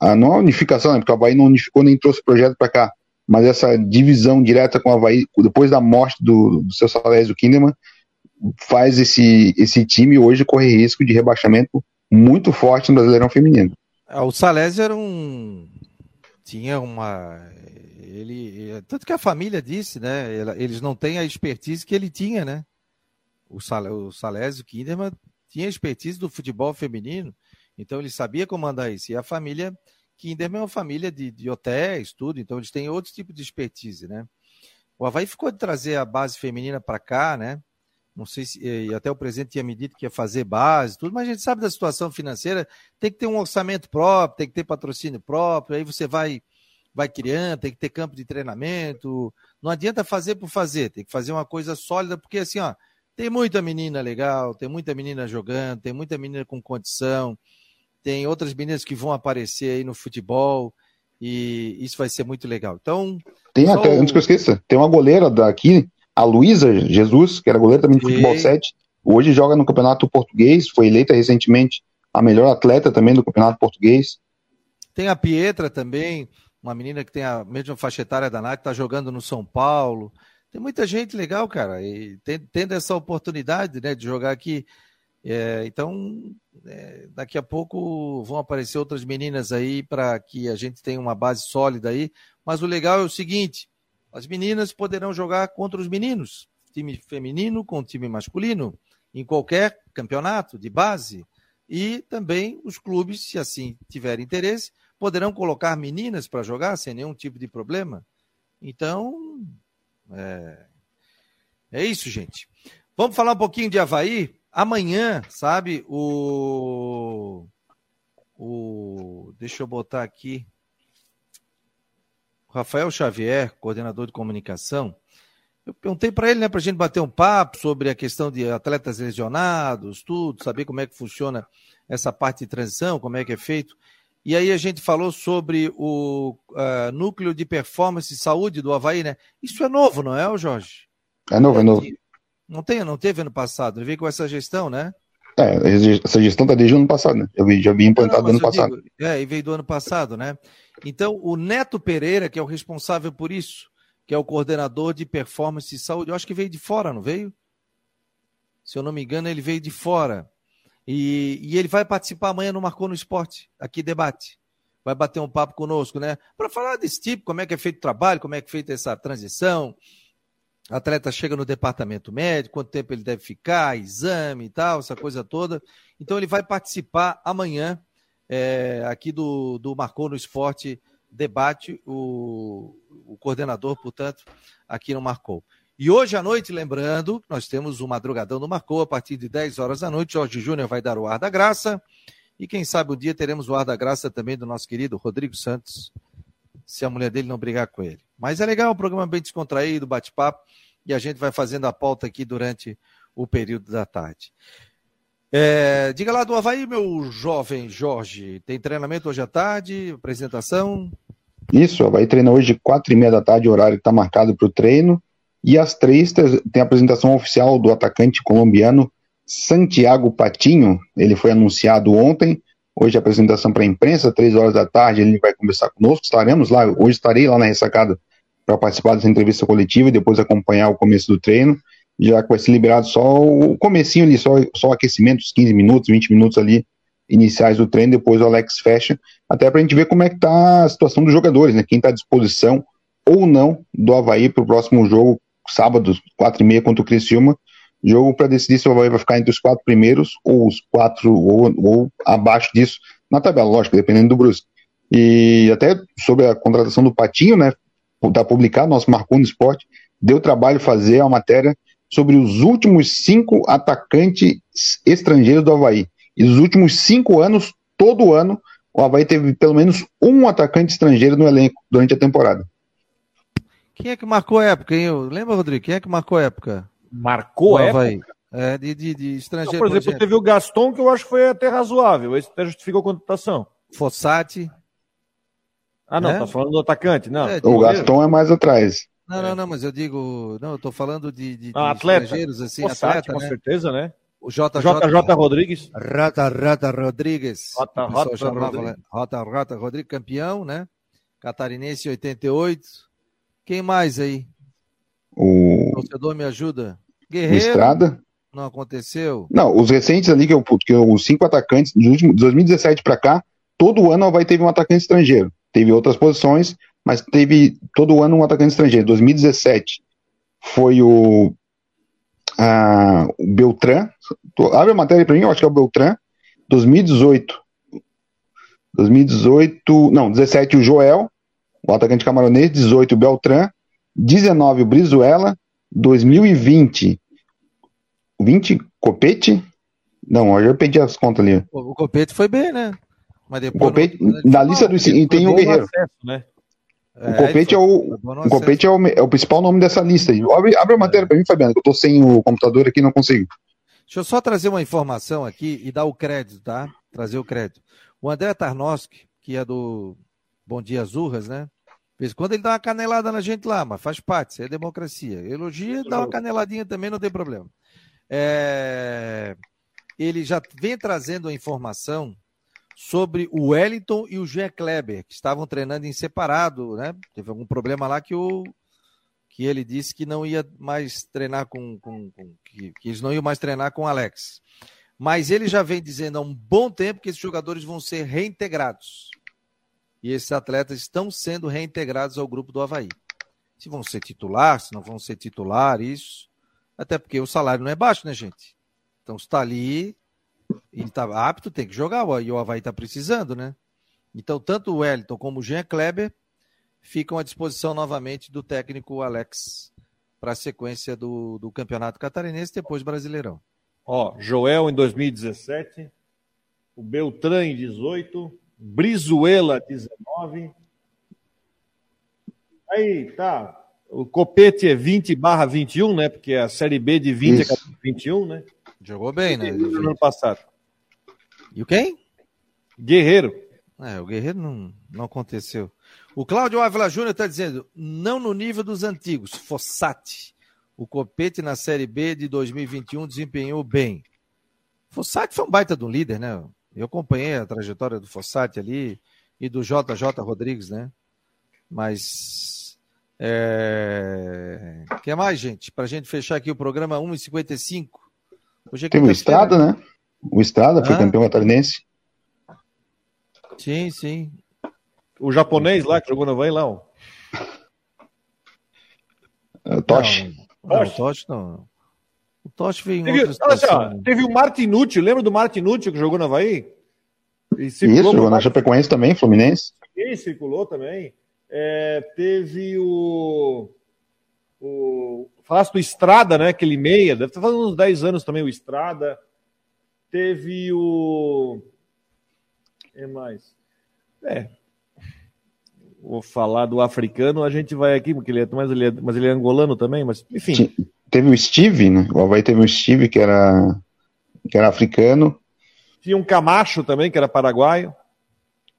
a não a unificação, né, porque o Havaí não unificou nem trouxe o projeto para cá, mas essa divisão direta com o Havaí, depois da morte do, do seu Salésio Kinderman, faz esse, esse time hoje correr risco de rebaixamento muito forte no Brasileirão Feminino. É, o Salésio era um. Tinha uma. Ele. Tanto que a família disse, né? Eles não têm a expertise que ele tinha, né? O, Sal, o Salésio Kinderman tinha expertise do futebol feminino, então ele sabia comandar isso. E a família Kinderman é uma família de, de hotéis, tudo, então eles têm outro tipo de expertise, né? O Havaí ficou de trazer a base feminina para cá, né? Não sei se. E até o presidente tinha me dito que ia fazer base, tudo, mas a gente sabe da situação financeira, tem que ter um orçamento próprio, tem que ter patrocínio próprio, aí você vai vai criando, tem que ter campo de treinamento. Não adianta fazer por fazer, tem que fazer uma coisa sólida, porque assim, ó, tem muita menina legal, tem muita menina jogando, tem muita menina com condição, tem outras meninas que vão aparecer aí no futebol e isso vai ser muito legal. Então. Tem até, o... antes que eu esqueça, tem uma goleira daqui, a Luísa Jesus, que era goleira também de futebol 7, hoje joga no Campeonato Português, foi eleita recentemente a melhor atleta também do Campeonato Português. Tem a Pietra também, uma menina que tem a mesma faixa etária da Nath, está jogando no São Paulo. Tem muita gente legal, cara, e tendo essa oportunidade né, de jogar aqui. É, então, é, daqui a pouco vão aparecer outras meninas aí para que a gente tenha uma base sólida aí. Mas o legal é o seguinte: as meninas poderão jogar contra os meninos, time feminino com time masculino, em qualquer campeonato de base. E também os clubes, se assim tiverem interesse, poderão colocar meninas para jogar sem nenhum tipo de problema. Então, é, é isso, gente. Vamos falar um pouquinho de Havaí. Amanhã, sabe, o. o deixa eu botar aqui. Rafael Xavier, coordenador de comunicação. Eu perguntei para ele, né, para a gente bater um papo sobre a questão de atletas lesionados, tudo, saber como é que funciona essa parte de transição, como é que é feito. E aí a gente falou sobre o uh, núcleo de performance e saúde do Havaí, né? Isso é novo, não é, Jorge? É novo, é novo. Não, tem, não teve ano passado, ele veio com essa gestão, né? É, essa gestão está desde o ano passado, né? Eu já vi implantado no ano passado. Digo, é, e veio do ano passado, né? Então, o Neto Pereira, que é o responsável por isso, que é o coordenador de performance e saúde, eu acho que veio de fora, não veio? Se eu não me engano, ele veio de fora. E, e ele vai participar amanhã no Marcou no Esporte, aqui debate. Vai bater um papo conosco, né? Para falar desse tipo, como é que é feito o trabalho, como é que é feita essa transição. Atleta chega no departamento médico, quanto tempo ele deve ficar, exame e tal, essa coisa toda. Então ele vai participar amanhã é, aqui do, do Marcou no Esporte debate, o, o coordenador, portanto, aqui no Marcou. E hoje à noite, lembrando, nós temos o Madrugadão do Marcou, a partir de 10 horas da noite. Jorge Júnior vai dar o ar da graça. E quem sabe um dia teremos o ar da graça também do nosso querido Rodrigo Santos, se a mulher dele não brigar com ele. Mas é legal, um programa bem descontraído, bate-papo, e a gente vai fazendo a pauta aqui durante o período da tarde. É, diga lá do Havaí, meu jovem Jorge. Tem treinamento hoje à tarde? Apresentação? Isso, o Havaí treina hoje quatro e meia da tarde, o horário que está marcado para o treino. E às três tem a apresentação oficial do atacante colombiano Santiago Patinho. Ele foi anunciado ontem. Hoje a apresentação para a imprensa, três horas da tarde, ele vai conversar conosco. Estaremos lá, hoje estarei lá na ressacada para participar dessa entrevista coletiva e depois acompanhar o começo do treino já que vai ser liberado só o comecinho ali, só, só aquecimento, os 15 minutos, 20 minutos ali iniciais do treino, depois o Alex fecha, até para a gente ver como é que tá a situação dos jogadores, né? Quem está à disposição ou não do Havaí para o próximo jogo, sábado, 4 e meia contra o Criciúma, jogo para decidir se o Havaí vai ficar entre os quatro primeiros ou os quatro ou, ou abaixo disso na tabela, lógico, dependendo do Brusque. E até sobre a contratação do Patinho, né? Está publicado, nosso Marcou no Esporte, deu trabalho fazer a matéria sobre os últimos cinco atacantes estrangeiros do Havaí. E nos últimos cinco anos, todo ano, o Havaí teve pelo menos um atacante estrangeiro no elenco durante a temporada. Quem é que marcou época, hein? Lembra, Rodrigo? Quem é que marcou época? Marcou a época? É, de, de, de estrangeiro. Não, por exemplo, teve o Gaston, que eu acho que foi até razoável. Esse até justificou a contratação. Fossati. Ah, não, é? tá falando do atacante, não. É, o Gaston é mais atrás. Não, não, não, mas eu digo. Não, eu tô falando de, de, ah, atleta. estrangeiros, assim, Possati, atleta, com né? certeza, né? O JJ, JJ Rodrigues. Rata Rata Rodrigues. Rata Rata Rodrigues. Rata Rata Rodrigues, campeão, né? Catarinense 88. Quem mais aí? O. torcedor me ajuda. Guerreiro. Estrada. Não aconteceu? Não, os recentes ali, que, eu, que os cinco atacantes, dos últimos, de 2017 para cá, todo ano vai ter um atacante estrangeiro. Teve outras posições, mas teve todo ano um atacante estrangeiro. 2017 foi o, a, o Beltrán. Abre a matéria para mim, eu acho que é o Beltrán. 2018. 2018. Não, 17 o Joel, o atacante camaronês. 18 o Beltrán. 19 o Brizuela. 2020. 20 Copete. Não, eu perdi as contas ali. O Copete foi bem, né? Mas depois. Copete, na lista do. E tem o Guerreiro. Acesso, né? O Copete, é, o, o, Copete é, o, é o principal nome dessa lista. Abre, abre a matéria é. para mim, Fabiano, que eu estou sem o computador aqui não consigo. Deixa eu só trazer uma informação aqui e dar o crédito, tá? Trazer o crédito. O André Tarnowski, que é do Bom Dia Azurras, né? Vez quando ele dá uma canelada na gente lá, mas faz parte, isso é democracia. Elogia, dá uma caneladinha também, não tem problema. É... Ele já vem trazendo a informação sobre o Wellington e o Jean Kleber, que estavam treinando em separado, né? Teve algum problema lá que o que ele disse que não ia mais treinar com, com, com que, que, eles não iam mais treinar com o Alex. Mas ele já vem dizendo há um bom tempo que esses jogadores vão ser reintegrados. E esses atletas estão sendo reintegrados ao grupo do Havaí. Se vão ser titular, se não vão ser titular, isso. Até porque o salário não é baixo, né, gente? Então, está ali, ele está apto, tem que jogar, e o Havaí está precisando, né? Então, tanto o Wellington como o Jean Kleber ficam à disposição novamente do técnico Alex para a sequência do, do Campeonato Catarinense depois Brasileirão. Ó, Joel em 2017, o Beltrán em 18, Brizuela 19. Aí, tá. O Copete é 20 barra 21, né? Porque a Série B de 20 Isso. é 21, né? Jogou bem, né? No ano passado. E o quem? Guerreiro. É, o Guerreiro não, não aconteceu. O Cláudio Ávila Júnior está dizendo, não no nível dos antigos, Fossati. O Copete na Série B de 2021 desempenhou bem. Fossati foi um baita de um líder, né? Eu acompanhei a trajetória do Fossati ali e do JJ Rodrigues, né? Mas. É... que mais, gente? Para a gente fechar aqui o programa 1h55. Hoje é Tem uma estrada, né? O Estrada foi Ah. campeão catarinense. Sim, sim. O japonês lá que jogou no Havaí lá, ó. Uh, Tosh. Não, não, Tosh. o Tosh não. O Tosh veio em Teve, outra olha só, teve o Martinucci, lembra do Martinucci que jogou no Havaí? E Isso, jogou na Chapecoense também, Fluminense. Ele circulou também. É, teve o. o falasse do Estrada, né? Aquele meia, deve estar fazendo uns 10 anos também o Estrada. Teve o. É mais. É. Vou falar do africano, a gente vai aqui, porque ele é, mas, ele é, mas ele é angolano também, mas enfim. Sim. Teve o Steve, né? O Havaí teve o Steve, que era, que era africano. Tinha um Camacho também, que era paraguaio.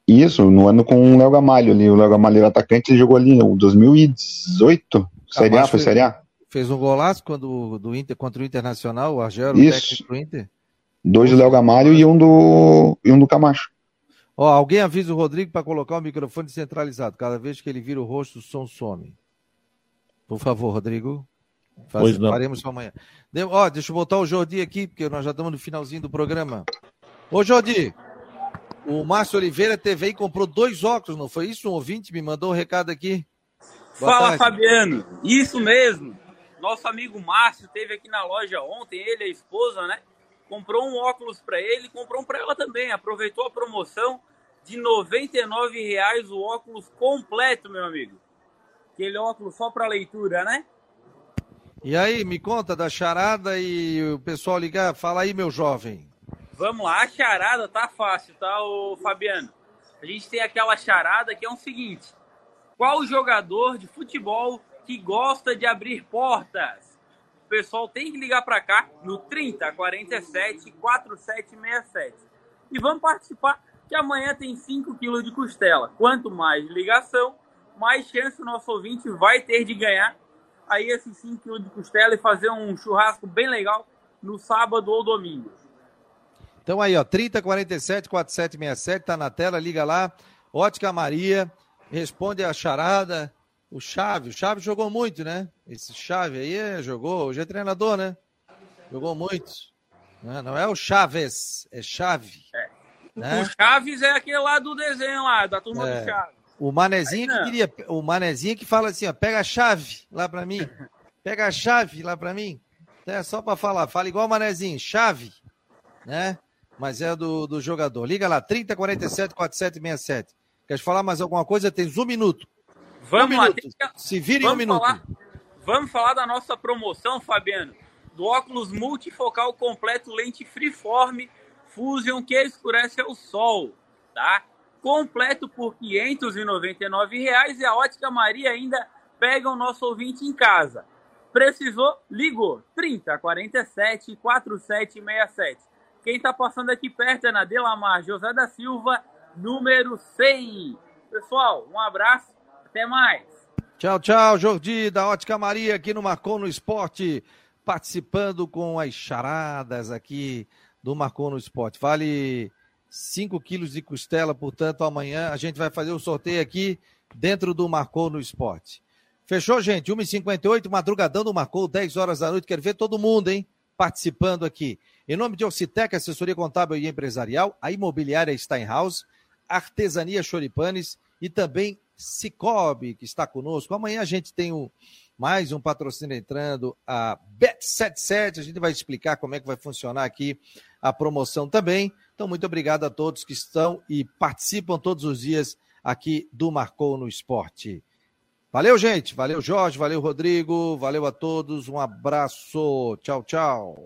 Isso, no ano com o Léo Gamalho ali. O Léo Gamalho era atacante, ele jogou ali em 2018. Série A, foi Série A? Fez um golaço quando, do Inter, contra o Internacional, o Argelo, Isso. técnico do Inter. Dois do Léo Gamalho e um do, e um do Camacho. Ó, alguém avisa o Rodrigo para colocar o microfone centralizado. Cada vez que ele vira o rosto, o som some. Por favor, Rodrigo. Faz, Pois não. Faremos amanhã. De- ó, deixa eu botar o Jordi aqui, porque nós já estamos no finalzinho do programa. Ô, Jordi, o Márcio Oliveira e comprou dois óculos, não foi isso? Um ouvinte me mandou um recado aqui. Boa Fala, tarde. Fabiano. Isso mesmo. Nosso amigo Márcio teve aqui na loja ontem, ele e a esposa, né? Comprou um óculos para ele e comprou um para ela também. Aproveitou a promoção de 99 reais o óculos completo, meu amigo. Aquele óculos só para leitura, né? E aí, me conta da charada e o pessoal ligar. Fala aí, meu jovem. Vamos lá, a charada tá fácil, tá, ô Fabiano? A gente tem aquela charada que é o seguinte: qual jogador de futebol que gosta de abrir portas? O pessoal tem que ligar para cá no 30 47 4767. E vamos participar, que amanhã tem 5 quilos de costela. Quanto mais ligação, mais chance o nosso ouvinte vai ter de ganhar aí esses 5 quilos de costela e fazer um churrasco bem legal no sábado ou domingo. Então aí, ó, 30 47 4767, tá na tela, liga lá. Ótica Maria, responde a charada. O Chave, o Chave jogou muito, né? Esse Chave aí é, jogou, hoje é treinador, né? Jogou muito. Né? Não é o Chaves, é Chave. Né? O Chaves é aquele lá do desenho lá, da turma É. do Chaves. O Manezinho que queria, o Manezinho que fala assim, ó, pega a chave lá pra mim. Pega a chave lá pra mim. É só pra falar, fala igual o Manezinho, chave, né? Mas é do, do jogador. Liga lá, 30 47 4767. Quer falar mais alguma coisa? Tens um minuto. Vamos um lá, minuto. tem que- Se vira em um minuto. falar, vamos falar da nossa promoção, Fabiano, do óculos multifocal completo lente freeform Fusion que escurece ao sol, tá? Completo por 599 reais e a Ótica Maria ainda pega o nosso ouvinte em casa. Precisou? Ligou. 30 47 4767. Quem tá passando aqui perto é na Delamar José da Silva, número 100. Pessoal, um abraço, até mais. Tchau, tchau, Jordi da Ótica Maria aqui no Marcou no Esporte, participando com as charadas aqui do Marcou no Esporte. Vale 5 quilos de costela, portanto, amanhã a gente vai fazer o sorteio aqui dentro do Marcou no Esporte. Fechou, gente? 1h58, madrugadão do Marcou, 10 horas da noite. Quero ver todo mundo, hein? Participando aqui. Em nome de Orcitec, assessoria contábil e empresarial, a imobiliária Steinhaus, Artesania Choripanes e também Cicobi, que está conosco. Amanhã a gente tem mais um patrocínio entrando, a Bet77. A gente vai explicar como é que vai funcionar aqui a promoção também. Então, muito obrigado a todos que estão e participam todos os dias aqui do Marcou no Esporte. Valeu, gente. Valeu, Jorge. Valeu, Rodrigo. Valeu a todos. Um abraço. Tchau, tchau.